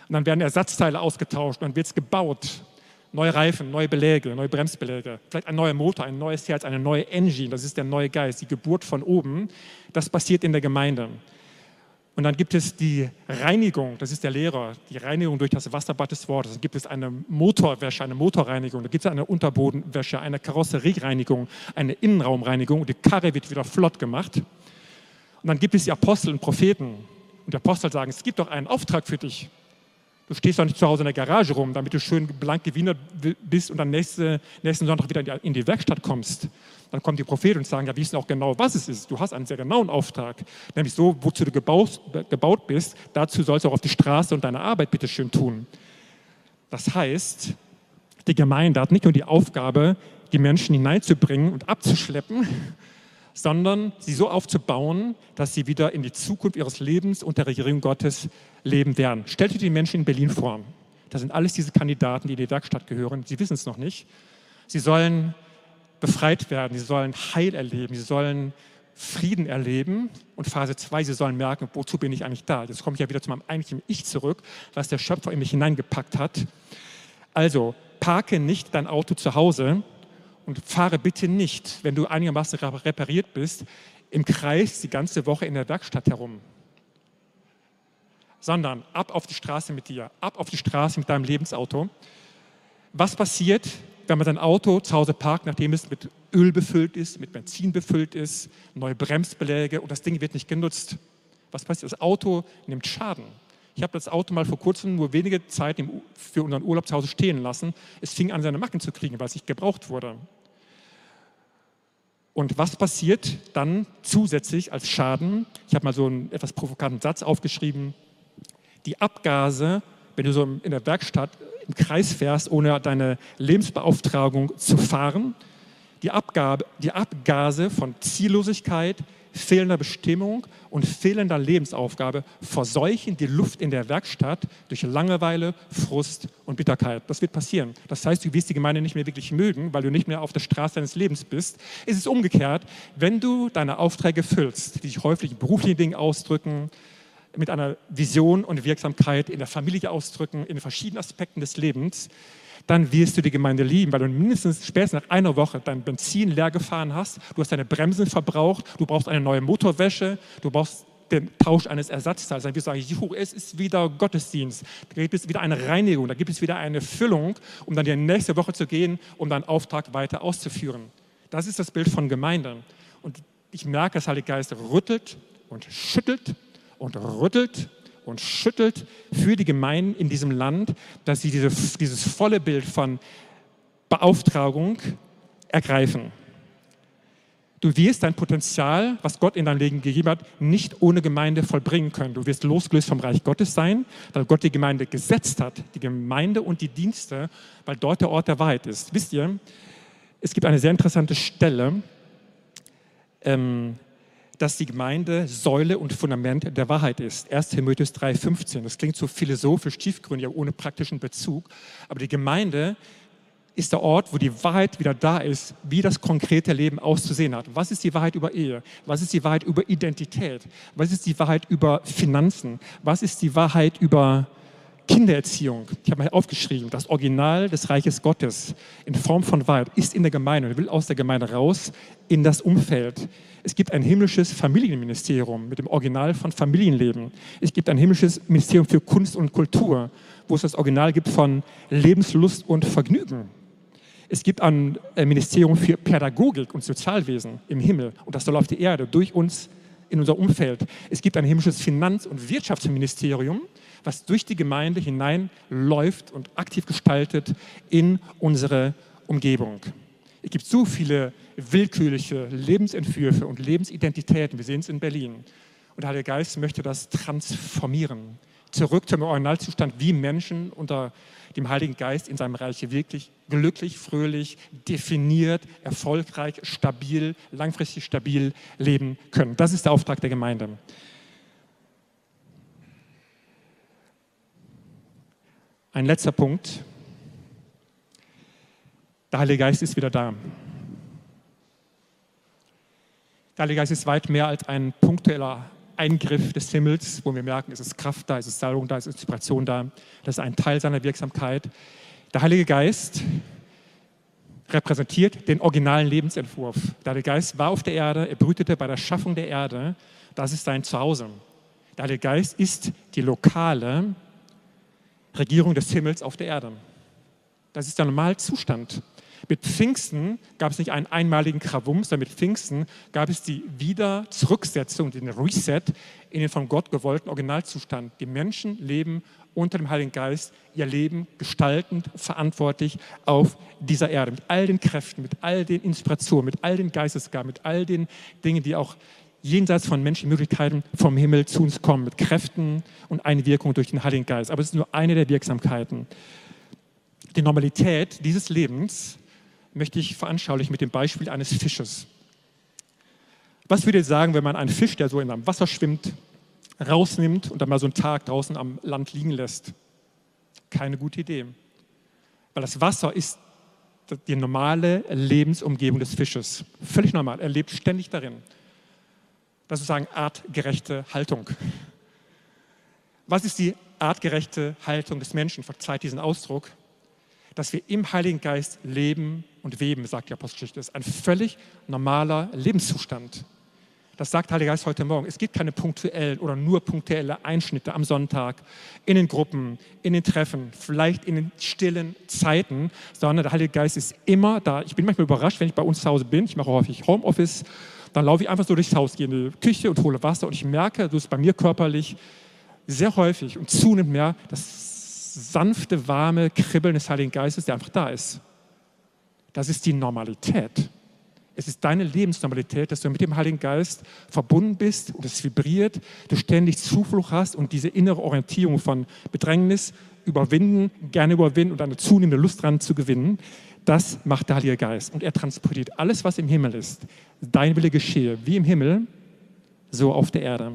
Und dann werden Ersatzteile ausgetauscht, dann wird es gebaut. Neue Reifen, neue Beläge, neue Bremsbeläge, vielleicht ein neuer Motor, ein neues Herz, eine neue Engine, das ist der neue Geist, die Geburt von oben. Das passiert in der Gemeinde. Und dann gibt es die Reinigung, das ist der Lehrer, die Reinigung durch das Wasserbad des Wortes. Dann gibt es eine Motorwäsche, eine Motorreinigung, dann gibt es eine Unterbodenwäsche, eine Karosseriereinigung, eine Innenraumreinigung. Die Karre wird wieder flott gemacht. Und dann gibt es die Apostel und Propheten. Und die Apostel sagen, es gibt doch einen Auftrag für dich. Du stehst doch nicht zu Hause in der Garage rum, damit du schön blank gewienert bist und dann nächste, nächsten Sonntag wieder in die Werkstatt kommst. Dann kommen die Propheten und sagen, ja, wir wissen auch genau, was es ist. Du hast einen sehr genauen Auftrag. Nämlich so, wozu du gebaut, gebaut bist, dazu sollst du auch auf die Straße und deine Arbeit bitte schön tun. Das heißt, die Gemeinde hat nicht nur die Aufgabe, die Menschen hineinzubringen und abzuschleppen, sondern sie so aufzubauen, dass sie wieder in die Zukunft ihres Lebens unter der Regierung Gottes leben werden. Stellt euch die Menschen in Berlin vor. Das sind alles diese Kandidaten, die in die Werkstatt gehören. Sie wissen es noch nicht. Sie sollen befreit werden, sie sollen Heil erleben, sie sollen Frieden erleben. Und Phase 2, sie sollen merken, wozu bin ich eigentlich da? Jetzt komme ich ja wieder zu meinem eigentlichen Ich zurück, was der Schöpfer in mich hineingepackt hat. Also, parke nicht dein Auto zu Hause, und fahre bitte nicht, wenn du einigermaßen repariert bist, im Kreis die ganze Woche in der Werkstatt herum, sondern ab auf die Straße mit dir, ab auf die Straße mit deinem Lebensauto. Was passiert, wenn man sein Auto zu Hause parkt, nachdem es mit Öl befüllt ist, mit Benzin befüllt ist, neue Bremsbeläge und das Ding wird nicht genutzt? Was passiert? Das Auto nimmt Schaden. Ich habe das Auto mal vor kurzem nur wenige Zeit für unseren Urlaub zu Hause stehen lassen. Es fing an, seine Macken zu kriegen, weil es nicht gebraucht wurde. Und was passiert dann zusätzlich als Schaden? Ich habe mal so einen etwas provokanten Satz aufgeschrieben. Die Abgase, wenn du so in der Werkstatt im Kreis fährst, ohne deine Lebensbeauftragung zu fahren, die, Abgabe, die Abgase von Ziellosigkeit, fehlender Bestimmung und fehlender Lebensaufgabe verseuchen die Luft in der Werkstatt durch Langeweile, Frust und Bitterkeit. Das wird passieren. Das heißt, du wirst die Gemeinde nicht mehr wirklich mögen, weil du nicht mehr auf der Straße deines Lebens bist. Es ist umgekehrt, wenn du deine Aufträge füllst, die sich häufig in beruflichen Dingen ausdrücken, mit einer Vision und Wirksamkeit in der Familie ausdrücken, in den verschiedenen Aspekten des Lebens, dann wirst du die Gemeinde lieben, weil du mindestens spätestens nach einer Woche dein Benzin leer gefahren hast, du hast deine Bremsen verbraucht, du brauchst eine neue Motorwäsche, du brauchst den Tausch eines Ersatzteils. Dann wirst du sagen, juhu, es ist wieder Gottesdienst. Da gibt es wieder eine Reinigung, da gibt es wieder eine Füllung, um dann die nächste Woche zu gehen, um deinen Auftrag weiter auszuführen. Das ist das Bild von Gemeinde. Und ich merke, dass Heilige Geist rüttelt und schüttelt und rüttelt und schüttelt für die Gemeinden in diesem Land, dass sie diese, dieses volle Bild von Beauftragung ergreifen. Du wirst dein Potenzial, was Gott in dein Leben gegeben hat, nicht ohne Gemeinde vollbringen können. Du wirst losgelöst vom Reich Gottes sein, weil Gott die Gemeinde gesetzt hat, die Gemeinde und die Dienste, weil dort der Ort der Wahrheit ist. Wisst ihr, es gibt eine sehr interessante Stelle, ähm, dass die Gemeinde Säule und Fundament der Wahrheit ist. 1 Timotheus 3,15. Das klingt so philosophisch tiefgründig, aber ohne praktischen Bezug. Aber die Gemeinde ist der Ort, wo die Wahrheit wieder da ist, wie das konkrete Leben auszusehen hat. Was ist die Wahrheit über Ehe? Was ist die Wahrheit über Identität? Was ist die Wahrheit über Finanzen? Was ist die Wahrheit über Kindererziehung? Ich habe mal aufgeschrieben, das Original des Reiches Gottes in Form von Wahrheit ist in der Gemeinde und will aus der Gemeinde raus in das Umfeld. Es gibt ein himmlisches Familienministerium mit dem Original von Familienleben. Es gibt ein himmlisches Ministerium für Kunst und Kultur, wo es das Original gibt von Lebenslust und Vergnügen. Es gibt ein Ministerium für Pädagogik und Sozialwesen im Himmel und das soll auf die Erde durch uns in unser Umfeld. Es gibt ein himmlisches Finanz- und Wirtschaftsministerium, was durch die Gemeinde hineinläuft und aktiv gestaltet in unsere Umgebung. Es gibt so viele willkürliche Lebensentwürfe und Lebensidentitäten. Wir sehen es in Berlin. Und der Heilige Geist möchte das transformieren. Zurück zum Originalzustand, wie Menschen unter dem Heiligen Geist in seinem Reich wirklich glücklich, fröhlich, definiert, erfolgreich, stabil, langfristig stabil leben können. Das ist der Auftrag der Gemeinde. Ein letzter Punkt. Der Heilige Geist ist wieder da. Der Heilige Geist ist weit mehr als ein punktueller Eingriff des Himmels, wo wir merken, es ist Kraft da, es ist Salbung da, es ist Inspiration da. Das ist ein Teil seiner Wirksamkeit. Der Heilige Geist repräsentiert den originalen Lebensentwurf. Der Heilige Geist war auf der Erde, er brütete bei der Schaffung der Erde. Das ist sein Zuhause. Der Heilige Geist ist die lokale Regierung des Himmels auf der Erde. Das ist der Normalzustand. Mit Pfingsten gab es nicht einen einmaligen Krawum, sondern mit Pfingsten gab es die Wiederzurücksetzung, den Reset in den von Gott gewollten Originalzustand. Die Menschen leben unter dem Heiligen Geist ihr Leben gestaltend, verantwortlich auf dieser Erde. Mit all den Kräften, mit all den Inspirationen, mit all den Geistesgaben, mit all den Dingen, die auch jenseits von menschlichen Möglichkeiten vom Himmel zu uns kommen, mit Kräften und Einwirkung durch den Heiligen Geist. Aber es ist nur eine der Wirksamkeiten. Die Normalität dieses Lebens möchte ich veranschaulichen mit dem Beispiel eines Fisches. Was würdet ihr sagen, wenn man einen Fisch, der so in einem Wasser schwimmt, rausnimmt und dann mal so einen Tag draußen am Land liegen lässt? Keine gute Idee. Weil das Wasser ist die normale Lebensumgebung des Fisches. Völlig normal. Er lebt ständig darin. Das ist sozusagen artgerechte Haltung. Was ist die artgerechte Haltung des Menschen? Verzeiht diesen Ausdruck. Dass wir im Heiligen Geist leben und weben, sagt die Apostelgeschichte. Das ist ein völlig normaler Lebenszustand. Das sagt Heiliger Geist heute Morgen. Es gibt keine punktuellen oder nur punktuelle Einschnitte am Sonntag, in den Gruppen, in den Treffen, vielleicht in den stillen Zeiten, sondern der Heilige Geist ist immer da. Ich bin manchmal überrascht, wenn ich bei uns zu Hause bin. Ich mache häufig Homeoffice dann laufe ich einfach so durchs Haus, gehe in die Küche und hole Wasser und ich merke, du bist bei mir körperlich sehr häufig und zunehmend mehr sanfte, warme Kribbeln des Heiligen Geistes, der einfach da ist. Das ist die Normalität. Es ist deine Lebensnormalität, dass du mit dem Heiligen Geist verbunden bist und es vibriert, du ständig Zuflucht hast und diese innere Orientierung von Bedrängnis überwinden, gerne überwinden und eine zunehmende Lust dran zu gewinnen. Das macht der Heilige Geist. Und er transportiert alles, was im Himmel ist. Dein Wille geschehe, wie im Himmel, so auf der Erde.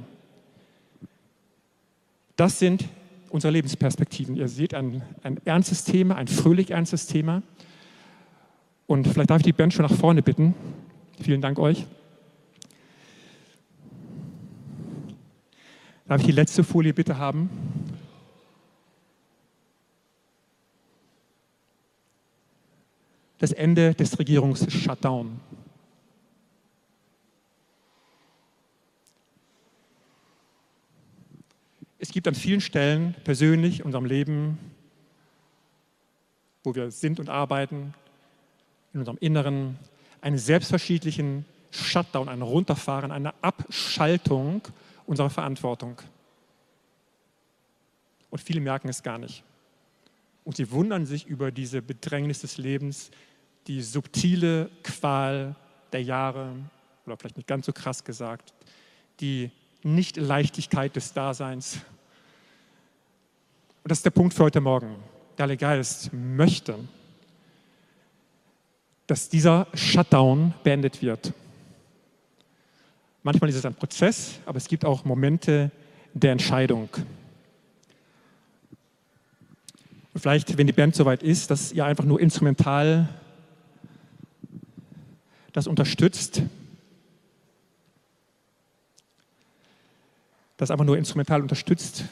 Das sind unsere Lebensperspektiven. Ihr seht ein, ein ernstes Thema, ein fröhlich ernstes Thema. Und vielleicht darf ich die Band schon nach vorne bitten. Vielen Dank euch. Darf ich die letzte Folie bitte haben? das Ende des Regierungs-Shutdown. Es gibt an vielen Stellen persönlich in unserem Leben, wo wir sind und arbeiten, in unserem Inneren, einen selbstverständlichen Shutdown, ein Runterfahren, eine Abschaltung unserer Verantwortung. Und viele merken es gar nicht. Und sie wundern sich über diese Bedrängnis des Lebens, die subtile Qual der Jahre, oder vielleicht nicht ganz so krass gesagt, die Nicht-Leichtigkeit des Daseins. Und das ist der Punkt für heute Morgen. Der Heilige Geist möchte, dass dieser Shutdown beendet wird. Manchmal ist es ein Prozess, aber es gibt auch Momente der Entscheidung. Und vielleicht, wenn die Band soweit ist, dass ihr einfach nur instrumental das unterstützt, das einfach nur instrumental unterstützt.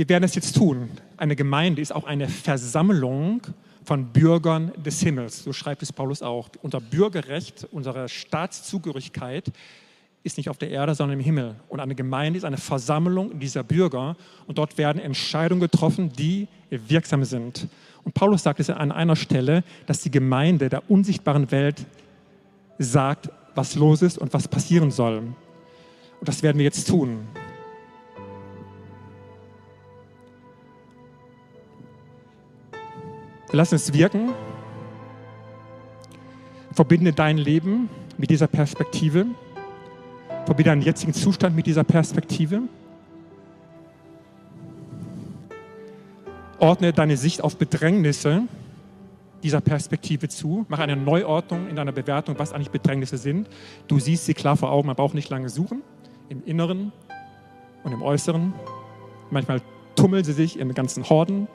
Wir werden es jetzt tun. Eine Gemeinde ist auch eine Versammlung von Bürgern des Himmels. So schreibt es Paulus auch. Unser Bürgerrecht, unsere Staatszugehörigkeit ist nicht auf der Erde, sondern im Himmel. Und eine Gemeinde ist eine Versammlung dieser Bürger und dort werden Entscheidungen getroffen, die wirksam sind. Und Paulus sagt es an einer Stelle, dass die Gemeinde der unsichtbaren Welt sagt, was los ist und was passieren soll. Und das werden wir jetzt tun. Lass es wirken. Verbinde dein Leben mit dieser Perspektive. Verbinde deinen jetzigen Zustand mit dieser Perspektive. Ordne deine Sicht auf Bedrängnisse dieser Perspektive zu. Mach eine Neuordnung in deiner Bewertung, was eigentlich Bedrängnisse sind. Du siehst sie klar vor Augen, man braucht nicht lange suchen. Im Inneren und im Äußeren. Manchmal tummeln sie sich in ganzen Horden.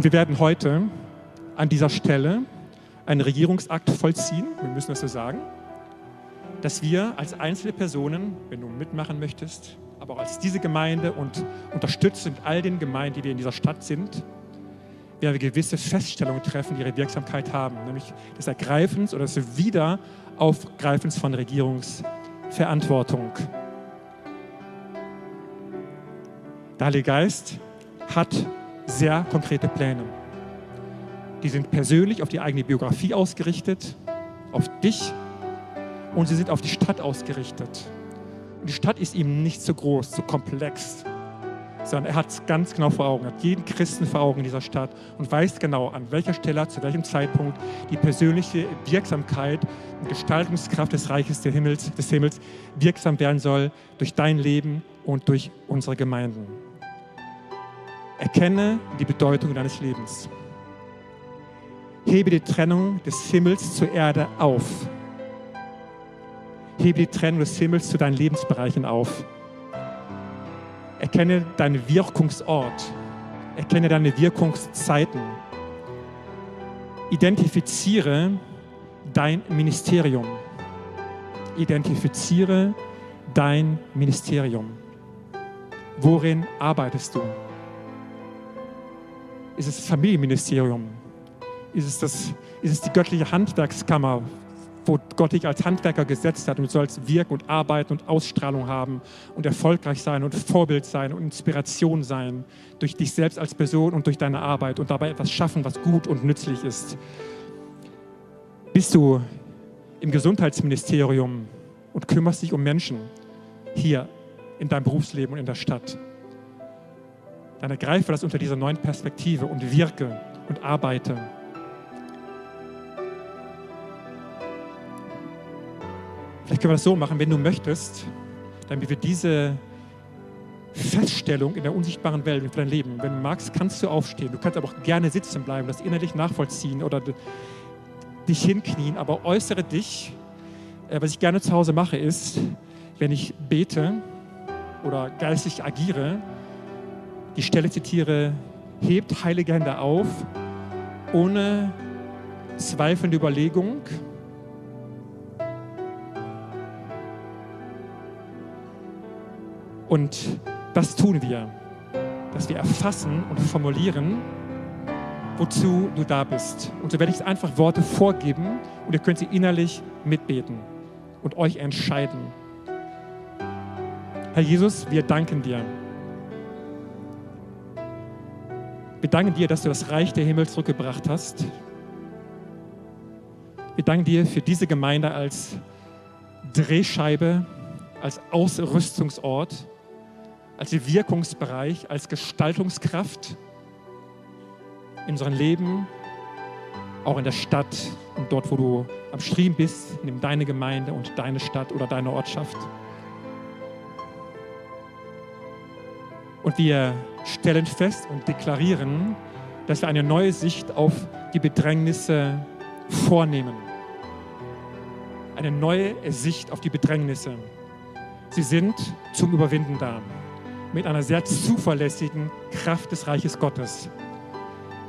Und wir werden heute an dieser Stelle einen Regierungsakt vollziehen, wir müssen das so sagen, dass wir als einzelne Personen, wenn du mitmachen möchtest, aber auch als diese Gemeinde und unterstützt mit all den Gemeinden, die wir in dieser Stadt sind, werden wir gewisse Feststellungen treffen, die ihre Wirksamkeit haben, nämlich des Ergreifens oder des Wiederaufgreifens von Regierungsverantwortung. Der Heilige Geist hat sehr konkrete Pläne. Die sind persönlich auf die eigene Biografie ausgerichtet, auf dich und sie sind auf die Stadt ausgerichtet. Und die Stadt ist ihm nicht so groß, so komplex, sondern er hat es ganz genau vor Augen, hat jeden Christen vor Augen in dieser Stadt und weiß genau, an welcher Stelle, zu welchem Zeitpunkt die persönliche Wirksamkeit und Gestaltungskraft des Reiches des Himmels, des Himmels wirksam werden soll durch dein Leben und durch unsere Gemeinden. Erkenne die Bedeutung deines Lebens. Hebe die Trennung des Himmels zur Erde auf Hebe die Trennung des Himmels zu deinen Lebensbereichen auf. Erkenne deinen Wirkungsort. Erkenne deine Wirkungszeiten. Identifiziere dein Ministerium. Identifiziere dein Ministerium. Worin arbeitest du? Ist es das Familienministerium? Ist es, das, ist es die göttliche Handwerkskammer, wo Gott dich als Handwerker gesetzt hat und du sollst wirken und arbeiten und Ausstrahlung haben und erfolgreich sein und Vorbild sein und Inspiration sein durch dich selbst als Person und durch deine Arbeit und dabei etwas schaffen, was gut und nützlich ist. Bist du im Gesundheitsministerium und kümmerst dich um Menschen hier in deinem Berufsleben und in der Stadt? Dann ergreife das unter dieser neuen Perspektive und wirke und arbeite. Vielleicht können wir das so machen, wenn du möchtest, damit wir diese Feststellung in der unsichtbaren Welt für dein Leben, wenn du magst, kannst du aufstehen. Du kannst aber auch gerne sitzen bleiben, das innerlich nachvollziehen oder dich hinknien, aber äußere dich. Äh, was ich gerne zu Hause mache, ist, wenn ich bete oder geistig agiere, die Stelle zitiere, hebt heilige Hände auf, ohne zweifelnde Überlegung, Und das tun wir, dass wir erfassen und formulieren, wozu du da bist. Und so werde ich einfach Worte vorgeben und ihr könnt sie innerlich mitbeten und euch entscheiden. Herr Jesus, wir danken dir. Wir danken dir, dass du das Reich der Himmel zurückgebracht hast. Wir danken dir für diese Gemeinde als Drehscheibe, als Ausrüstungsort als Wirkungsbereich, als Gestaltungskraft in unserem Leben, auch in der Stadt und dort, wo du am Stream bist, nimm deine Gemeinde und deine Stadt oder deine Ortschaft. Und wir stellen fest und deklarieren, dass wir eine neue Sicht auf die Bedrängnisse vornehmen. Eine neue Sicht auf die Bedrängnisse. Sie sind zum Überwinden da mit einer sehr zuverlässigen Kraft des Reiches Gottes.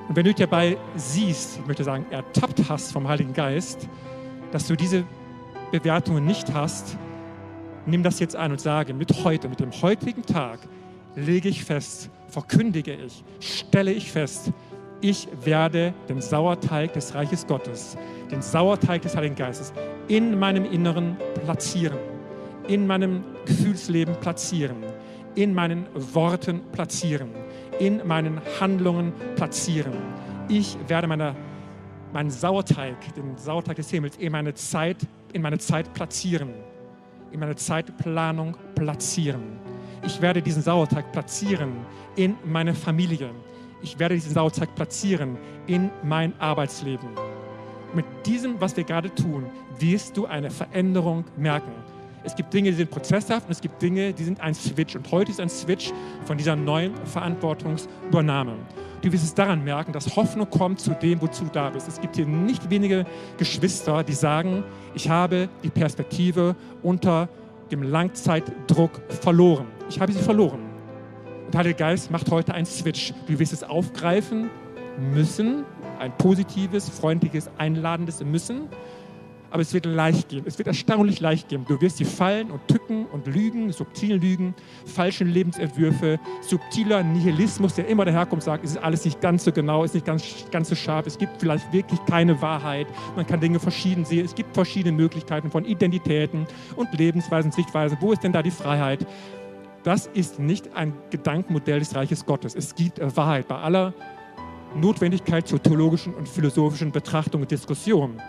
Und wenn du dich dabei siehst, ich möchte sagen, ertappt hast vom Heiligen Geist, dass du diese Bewertungen nicht hast, nimm das jetzt ein und sage, mit heute, mit dem heutigen Tag lege ich fest, verkündige ich, stelle ich fest, ich werde den Sauerteig des Reiches Gottes, den Sauerteig des Heiligen Geistes in meinem Inneren platzieren, in meinem Gefühlsleben platzieren in meinen Worten platzieren, in meinen Handlungen platzieren. Ich werde meine, meinen Sauerteig, den Sauerteig des Himmels, in meine Zeit, in meine Zeit platzieren, in meine Zeitplanung platzieren. Ich werde diesen Sauerteig platzieren in meine Familie. Ich werde diesen Sauerteig platzieren in mein Arbeitsleben. Mit diesem, was wir gerade tun, wirst du eine Veränderung merken. Es gibt Dinge, die sind prozesshaft und es gibt Dinge, die sind ein Switch. Und heute ist ein Switch von dieser neuen Verantwortungsübernahme. Du wirst es daran merken, dass Hoffnung kommt zu dem, wozu du da bist. Es gibt hier nicht wenige Geschwister, die sagen, ich habe die Perspektive unter dem Langzeitdruck verloren. Ich habe sie verloren. Und Heiliger Geist macht heute einen Switch. Du wirst es aufgreifen müssen, ein positives, freundliches, einladendes Müssen aber es wird leicht gehen. Es wird erstaunlich leicht gehen. Du wirst die Fallen und Tücken und Lügen, subtilen Lügen, falschen Lebensentwürfe, subtiler Nihilismus, der immer daherkommt, sagt, es ist alles nicht ganz so genau, es ist nicht ganz, ganz so scharf, es gibt vielleicht wirklich keine Wahrheit, man kann Dinge verschieden sehen, es gibt verschiedene Möglichkeiten von Identitäten und Lebensweisen, Sichtweisen. Wo ist denn da die Freiheit? Das ist nicht ein Gedankenmodell des Reiches Gottes. Es gibt Wahrheit bei aller Notwendigkeit zur theologischen und philosophischen Betrachtung und Diskussion.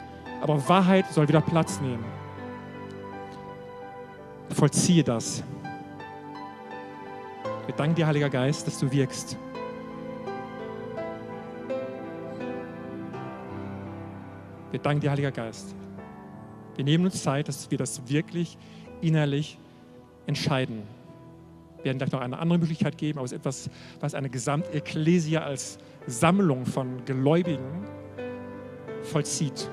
Aber Wahrheit soll wieder Platz nehmen. Vollziehe das. Wir danken dir, Heiliger Geist, dass du wirkst. Wir danken dir, Heiliger Geist. Wir nehmen uns Zeit, dass wir das wirklich innerlich entscheiden. Wir werden gleich noch eine andere Möglichkeit geben, aber es ist etwas, was eine Gesamtekklesia als Sammlung von Gläubigen vollzieht.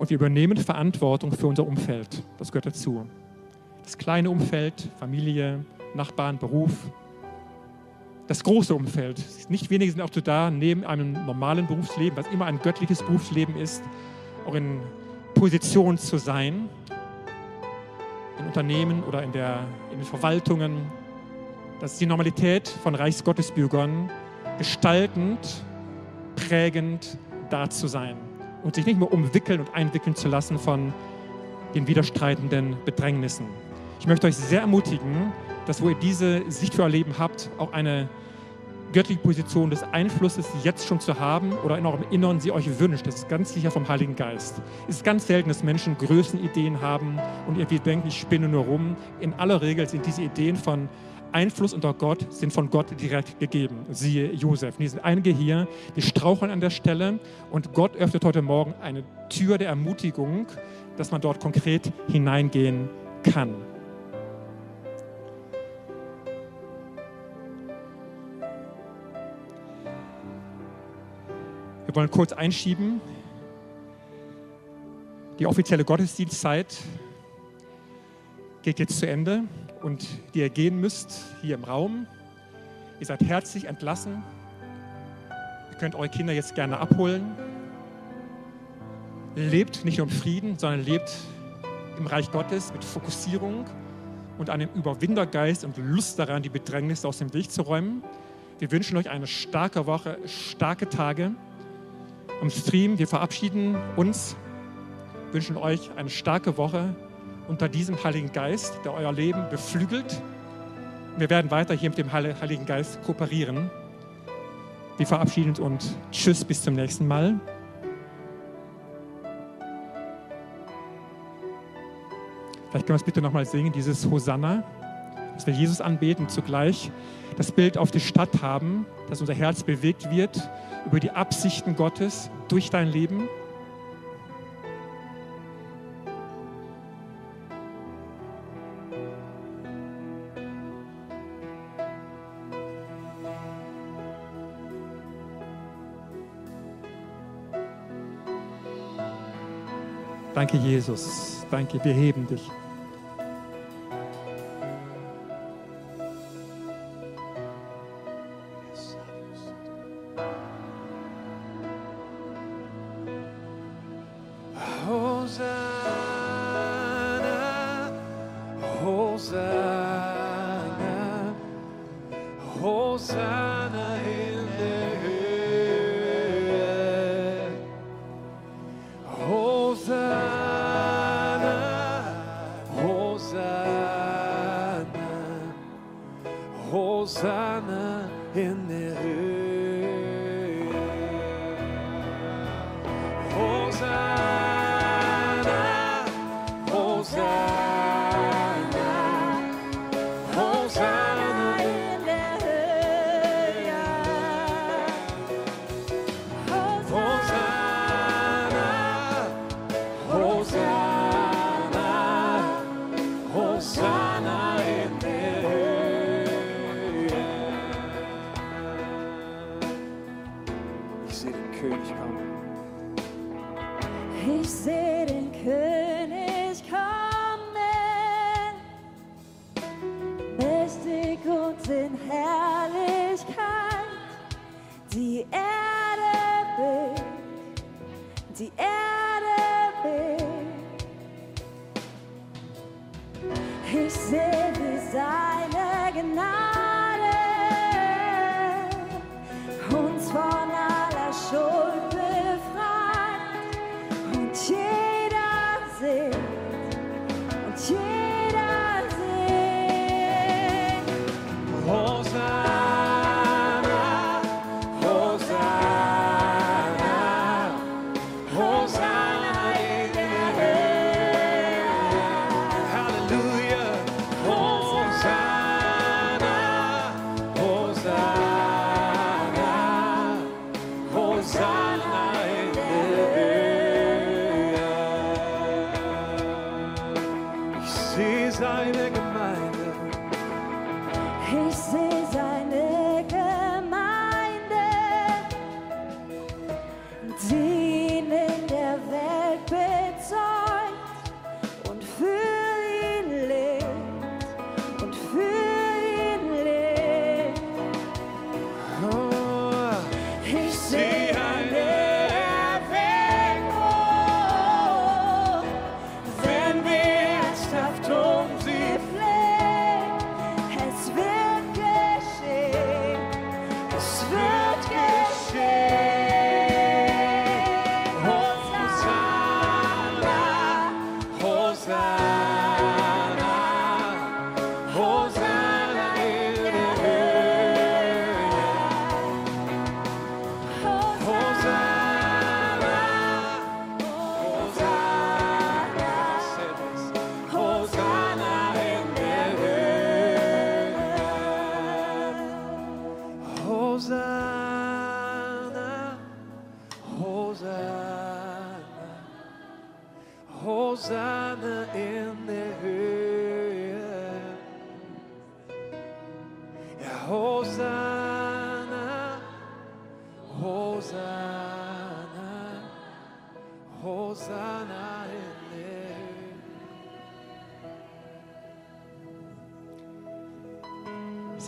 Und wir übernehmen Verantwortung für unser Umfeld. Das gehört dazu. Das kleine Umfeld, Familie, Nachbarn, Beruf. Das große Umfeld. Nicht wenige sind auch da, neben einem normalen Berufsleben, was immer ein göttliches Berufsleben ist, auch in Position zu sein, in Unternehmen oder in, der, in den Verwaltungen. Das ist die Normalität von Reichsgottesbürgern, gestaltend, prägend da zu sein und sich nicht mehr umwickeln und einwickeln zu lassen von den widerstreitenden Bedrängnissen. Ich möchte euch sehr ermutigen, dass wo ihr diese Sicht für euer Leben habt, auch eine göttliche Position des Einflusses jetzt schon zu haben oder in eurem Inneren sie euch wünscht. Das ist ganz sicher vom Heiligen Geist. Es ist ganz selten, dass Menschen Größenideen haben und irgendwie denken, ich spinne nur rum. In aller Regel sind diese Ideen von Einfluss unter Gott sind von Gott direkt gegeben. Siehe Josef. Und hier sind einige hier, die straucheln an der Stelle und Gott öffnet heute Morgen eine Tür der Ermutigung, dass man dort konkret hineingehen kann. Wir wollen kurz einschieben. Die offizielle Gottesdienstzeit geht jetzt zu Ende und die ihr gehen müsst hier im Raum. Ihr seid herzlich entlassen. Ihr könnt eure Kinder jetzt gerne abholen. Lebt nicht nur im Frieden, sondern lebt im Reich Gottes mit Fokussierung und einem Überwindergeist und Lust daran, die Bedrängnisse aus dem Weg zu räumen. Wir wünschen euch eine starke Woche, starke Tage. Am Stream, wir verabschieden uns, wünschen euch eine starke Woche unter diesem Heiligen Geist, der euer Leben beflügelt. Wir werden weiter hier mit dem Heiligen Geist kooperieren. Wir verabschieden uns und tschüss, bis zum nächsten Mal. Vielleicht können wir es bitte nochmal singen, dieses Hosanna, dass wir Jesus anbeten zugleich das Bild auf die Stadt haben, dass unser Herz bewegt wird über die Absichten Gottes durch dein Leben. Danke, Jesus. Danke, wir heben dich. in the hood.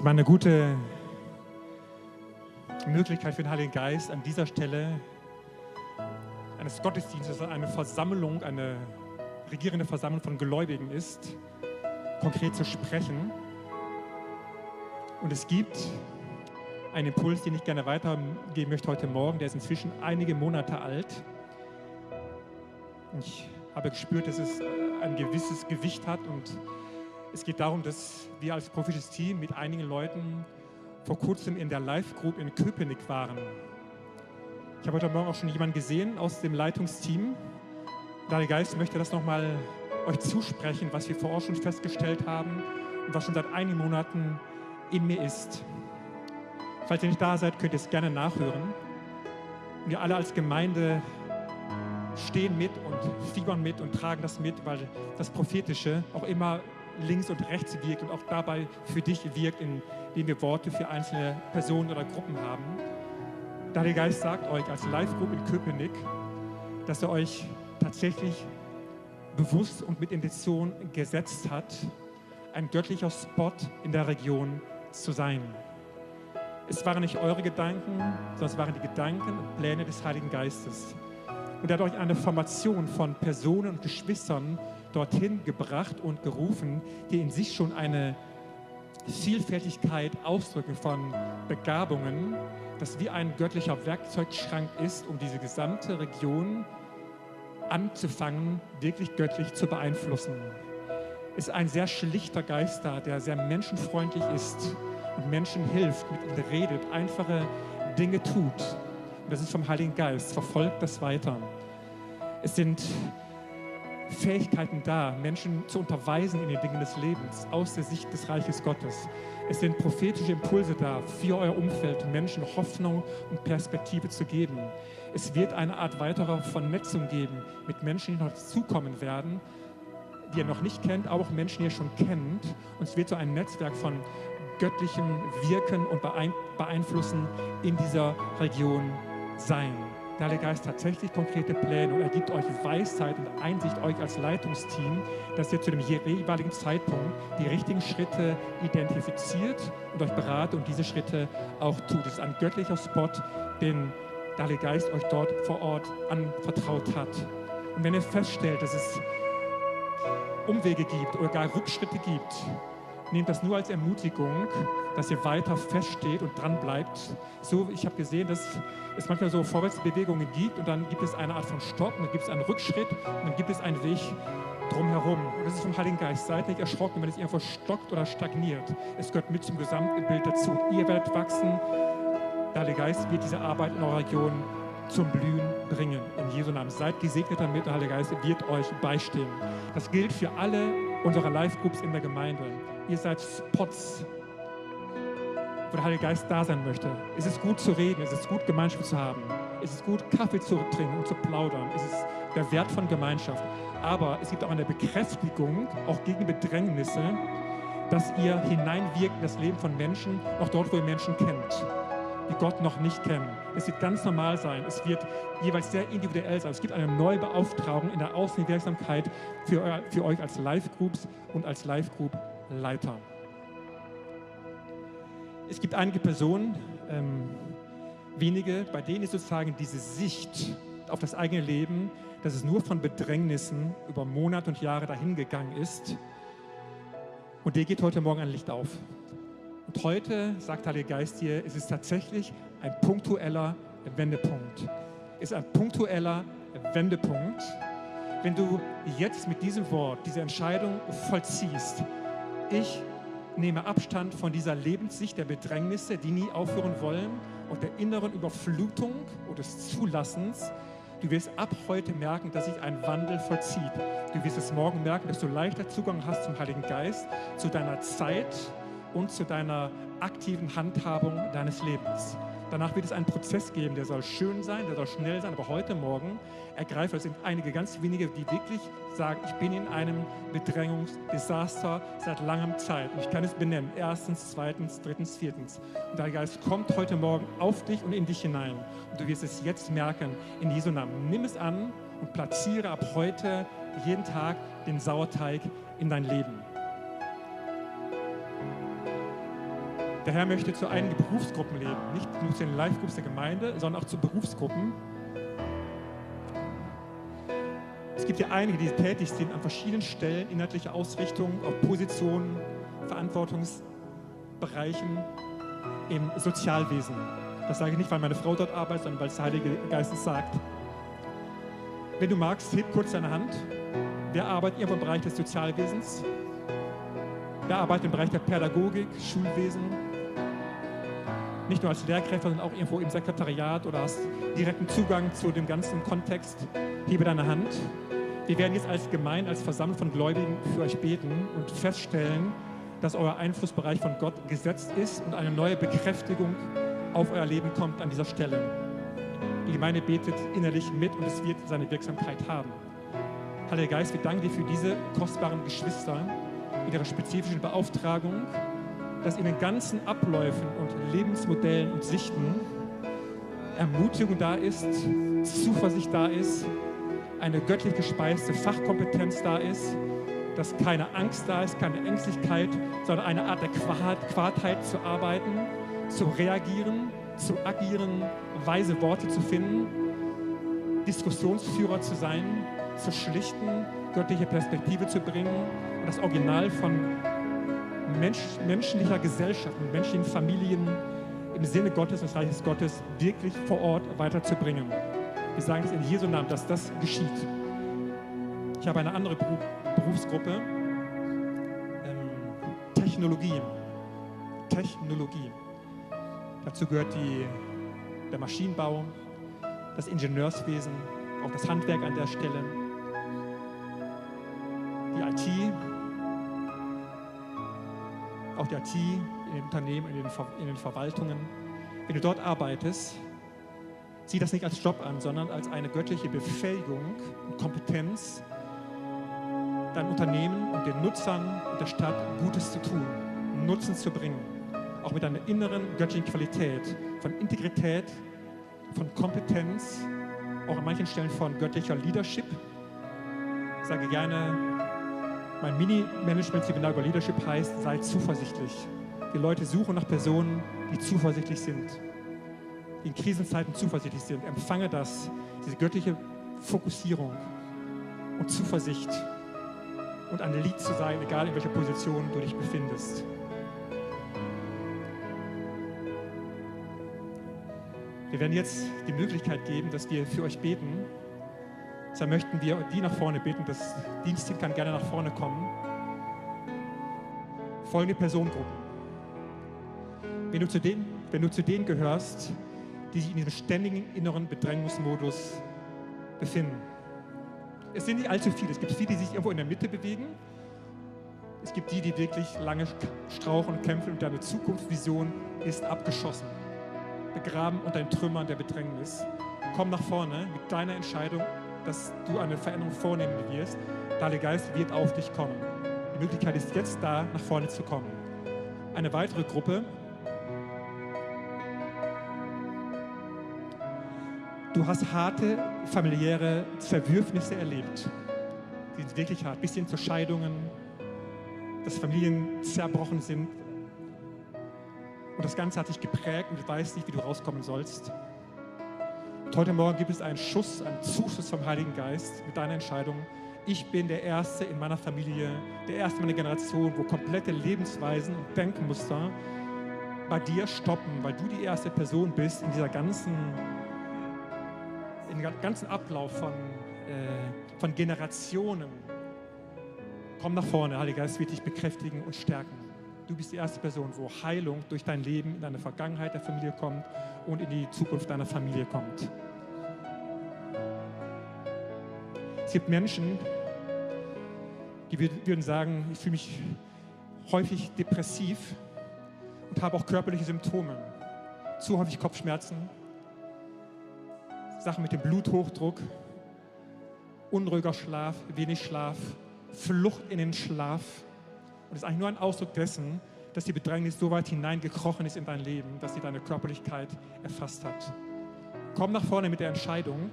Es war eine gute Möglichkeit für den Heiligen Geist, an dieser Stelle eines Gottesdienstes, eine Versammlung, eine regierende Versammlung von Gläubigen ist, konkret zu sprechen. Und es gibt einen Impuls, den ich gerne weitergeben möchte heute Morgen, der ist inzwischen einige Monate alt. Ich habe gespürt, dass es ein gewisses Gewicht hat und es geht darum, dass wir als prophetisches Team mit einigen Leuten vor kurzem in der Live-Group in Köpenick waren. Ich habe heute Morgen auch schon jemanden gesehen aus dem Leitungsteam. Der Geist möchte das nochmal euch zusprechen, was wir vor Ort schon festgestellt haben und was schon seit einigen Monaten in mir ist. Falls ihr nicht da seid, könnt ihr es gerne nachhören. Wir alle als Gemeinde stehen mit und fiebern mit und tragen das mit, weil das Prophetische auch immer links und rechts wirkt und auch dabei für dich wirkt, indem wir Worte für einzelne Personen oder Gruppen haben. Der Heilige Geist sagt euch als Live-Group in Köpenick, dass er euch tatsächlich bewusst und mit Intention gesetzt hat, ein göttlicher Spot in der Region zu sein. Es waren nicht eure Gedanken, sondern es waren die Gedanken und Pläne des Heiligen Geistes. Und hat euch eine Formation von Personen und Geschwistern dorthin gebracht und gerufen, die in sich schon eine Vielfältigkeit ausdrücken von Begabungen, das wie ein göttlicher Werkzeugschrank ist, um diese gesamte Region anzufangen, wirklich göttlich zu beeinflussen. Ist ein sehr schlichter Geist da, der sehr menschenfreundlich ist und Menschen hilft, mit ihnen redet, einfache Dinge tut. Und das ist vom Heiligen Geist, verfolgt das weiter. Es sind Fähigkeiten da, Menschen zu unterweisen in den Dingen des Lebens aus der Sicht des Reiches Gottes. Es sind prophetische Impulse da, für euer Umfeld Menschen Hoffnung und Perspektive zu geben. Es wird eine Art weiterer Vernetzung geben mit Menschen, die noch zukommen werden, die ihr noch nicht kennt, aber auch Menschen, die ihr schon kennt. Und es wird so ein Netzwerk von göttlichem Wirken und Beein Beeinflussen in dieser Region sein. Der Heilige Geist tatsächlich konkrete Pläne und er gibt euch Weisheit und Einsicht euch als Leitungsteam, dass ihr zu dem jeweiligen Zeitpunkt die richtigen Schritte identifiziert und euch beratet und diese Schritte auch tut. Es ist ein göttlicher Spot, den der Heilige Geist euch dort vor Ort anvertraut hat. Und wenn ihr feststellt, dass es Umwege gibt oder gar Rückschritte gibt, nehmt das nur als Ermutigung, dass ihr weiter feststeht und dran bleibt. So, ich habe gesehen, dass es manchmal so Vorwärtsbewegungen gibt und dann gibt es eine Art von Stopp dann gibt es einen Rückschritt und dann gibt es einen Weg drumherum. Und das ist vom Heiligen Geist. Seid nicht erschrocken, wenn es irgendwo stockt oder stagniert. Es gehört mit zum Gesamtbild dazu. Ihr werdet wachsen. Der Heilige Geist wird diese Arbeit in eurer Region zum Blühen bringen. In Jesu Namen. Seid gesegnet damit, der Heilige Geist wird euch beistehen. Das gilt für alle unsere Live-Groups in der Gemeinde. Ihr seid Spots, wo der Heilige Geist da sein möchte. Es ist gut zu reden, es ist gut Gemeinschaft zu haben. Es ist gut Kaffee zu trinken und zu plaudern. Es ist der Wert von Gemeinschaft. Aber es gibt auch eine Bekräftigung, auch gegen Bedrängnisse, dass ihr hineinwirkt in das Leben von Menschen, auch dort, wo ihr Menschen kennt, die Gott noch nicht kennen. Es wird ganz normal sein. Es wird jeweils sehr individuell sein. Es gibt eine neue Beauftragung in der Außenwirksamkeit für, für euch als Live-Groups und als Live-Group-Leiter. Es gibt einige Personen, ähm, wenige, bei denen ist sozusagen diese Sicht auf das eigene Leben, dass es nur von Bedrängnissen über Monate und Jahre dahingegangen ist. Und dir geht heute Morgen ein Licht auf. Und heute, sagt Heiliger Geist dir, es ist tatsächlich ein punktueller Wendepunkt. Es ist ein punktueller Wendepunkt, wenn du jetzt mit diesem Wort diese Entscheidung vollziehst. Ich nehme Abstand von dieser Lebenssicht der Bedrängnisse, die nie aufhören wollen und der inneren Überflutung oder des Zulassens. Du wirst ab heute merken, dass sich ein Wandel vollzieht. Du wirst es morgen merken, dass du leichter Zugang hast zum Heiligen Geist, zu deiner Zeit und zu deiner aktiven Handhabung deines Lebens. Danach wird es einen Prozess geben, der soll schön sein, der soll schnell sein, aber heute Morgen ergreife, es sind einige ganz wenige, die wirklich sagen, ich bin in einem Bedrängungsdesaster seit langem Zeit. Und ich kann es benennen, erstens, zweitens, drittens, viertens. Und der Geist kommt heute Morgen auf dich und in dich hinein. Und du wirst es jetzt merken, in Jesu Namen. Nimm es an und platziere ab heute jeden Tag den Sauerteig in dein Leben. Der Herr möchte zu einigen Berufsgruppen leben, nicht nur zu den Live-Groups der Gemeinde, sondern auch zu Berufsgruppen. Es gibt ja einige, die tätig sind an verschiedenen Stellen, inhaltliche Ausrichtung, auf Positionen, Verantwortungsbereichen im Sozialwesen. Das sage ich nicht, weil meine Frau dort arbeitet, sondern weil es der Heilige Geist es sagt. Wenn du magst, heb kurz deine Hand. Wer arbeitet irgendwo im Bereich des Sozialwesens? Wer arbeitet im Bereich der Pädagogik, Schulwesen? Nicht nur als Lehrkräfte, sondern auch irgendwo im Sekretariat oder hast direkten Zugang zu dem ganzen Kontext. Hebe deine Hand. Wir werden jetzt als Gemeinde, als Versammlung von Gläubigen für euch beten und feststellen, dass euer Einflussbereich von Gott gesetzt ist und eine neue Bekräftigung auf euer Leben kommt an dieser Stelle. Die Gemeinde betet innerlich mit und es wird seine Wirksamkeit haben. Heiliger Geist, wir danken dir für diese kostbaren Geschwister in ihrer spezifischen Beauftragung, dass in den ganzen Abläufen und Lebensmodellen und Sichten Ermutigung da ist, Zuversicht da ist, eine göttlich gespeiste Fachkompetenz da ist, dass keine Angst da ist, keine Ängstlichkeit, sondern eine Art der Quart- Quartheit zu arbeiten, zu reagieren, zu agieren, weise Worte zu finden, Diskussionsführer zu sein, zu schlichten, göttliche Perspektive zu bringen und das Original von Mensch, menschlicher Gesellschaft und menschlichen Familien im Sinne Gottes, des Reiches Gottes, wirklich vor Ort weiterzubringen. Wir sagen es in Jesu Namen, dass das geschieht. Ich habe eine andere Beru- Berufsgruppe, ähm, Technologie. Technologie. Dazu gehört die, der Maschinenbau, das Ingenieurswesen, auch das Handwerk an der Stelle, die IT in den Unternehmen, in den, Ver in den Verwaltungen. Wenn du dort arbeitest, sieh das nicht als Job an, sondern als eine göttliche Befähigung und Kompetenz, dein Unternehmen und den Nutzern und der Stadt Gutes zu tun, Nutzen zu bringen. Auch mit einer inneren göttlichen Qualität von Integrität, von Kompetenz, auch an manchen Stellen von göttlicher Leadership. Ich sage gerne, mein Mini-Management-Seminar über Leadership heißt, sei zuversichtlich. Die Leute suchen nach Personen, die zuversichtlich sind, die in Krisenzeiten zuversichtlich sind. Empfange das, diese göttliche Fokussierung und Zuversicht und ein Lied zu sein, egal in welcher Position du dich befindest. Wir werden jetzt die Möglichkeit geben, dass wir für euch beten. Deshalb möchten wir die nach vorne beten. Das Dienstteam kann gerne nach vorne kommen. Folgende Personengruppen. Wenn du, zu denen, wenn du zu denen gehörst, die sich in diesem ständigen inneren Bedrängungsmodus befinden. Es sind nicht allzu viele. Es gibt viele, die sich irgendwo in der Mitte bewegen. Es gibt die, die wirklich lange strauchen und kämpfen und deine Zukunftsvision ist abgeschossen. Begraben unter den Trümmern der Bedrängnis. Komm nach vorne mit deiner Entscheidung dass du eine Veränderung vornehmen wirst. Der Heilige Geist wird auf dich kommen. Die Möglichkeit ist jetzt da, nach vorne zu kommen. Eine weitere Gruppe. Du hast harte familiäre Zerwürfnisse erlebt. Die sind wirklich hart, bis hin zu Scheidungen, dass Familien zerbrochen sind. Und das Ganze hat dich geprägt und du weißt nicht, wie du rauskommen sollst. Und heute Morgen gibt es einen Schuss, einen Zuschuss vom Heiligen Geist mit deiner Entscheidung. Ich bin der Erste in meiner Familie, der Erste in meiner Generation, wo komplette Lebensweisen und Denkmuster bei dir stoppen, weil du die erste Person bist in dieser ganzen, in dem ganzen Ablauf von, äh, von Generationen. Komm nach vorne, Heiliger Geist wird dich bekräftigen und stärken. Du bist die erste Person, wo Heilung durch dein Leben in deine Vergangenheit der Familie kommt und in die Zukunft deiner Familie kommt. Es gibt Menschen, die würd- würden sagen, ich fühle mich häufig depressiv und habe auch körperliche Symptome. Zu häufig Kopfschmerzen, Sachen mit dem Bluthochdruck, unruhiger Schlaf, wenig Schlaf, Flucht in den Schlaf. Und es ist eigentlich nur ein Ausdruck dessen, dass die Bedrängnis so weit hineingekrochen ist in dein Leben, dass sie deine Körperlichkeit erfasst hat. Komm nach vorne mit der Entscheidung,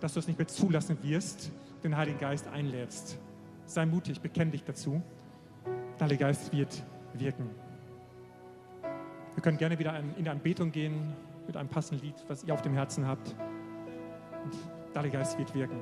dass du es nicht mehr zulassen wirst, den Heiligen Geist einlädst. Sei mutig, bekenn dich dazu. Der Heilige Geist wird wirken. Wir können gerne wieder in die Anbetung gehen mit einem passenden Lied, was ihr auf dem Herzen habt. Und der Heilige Geist wird wirken.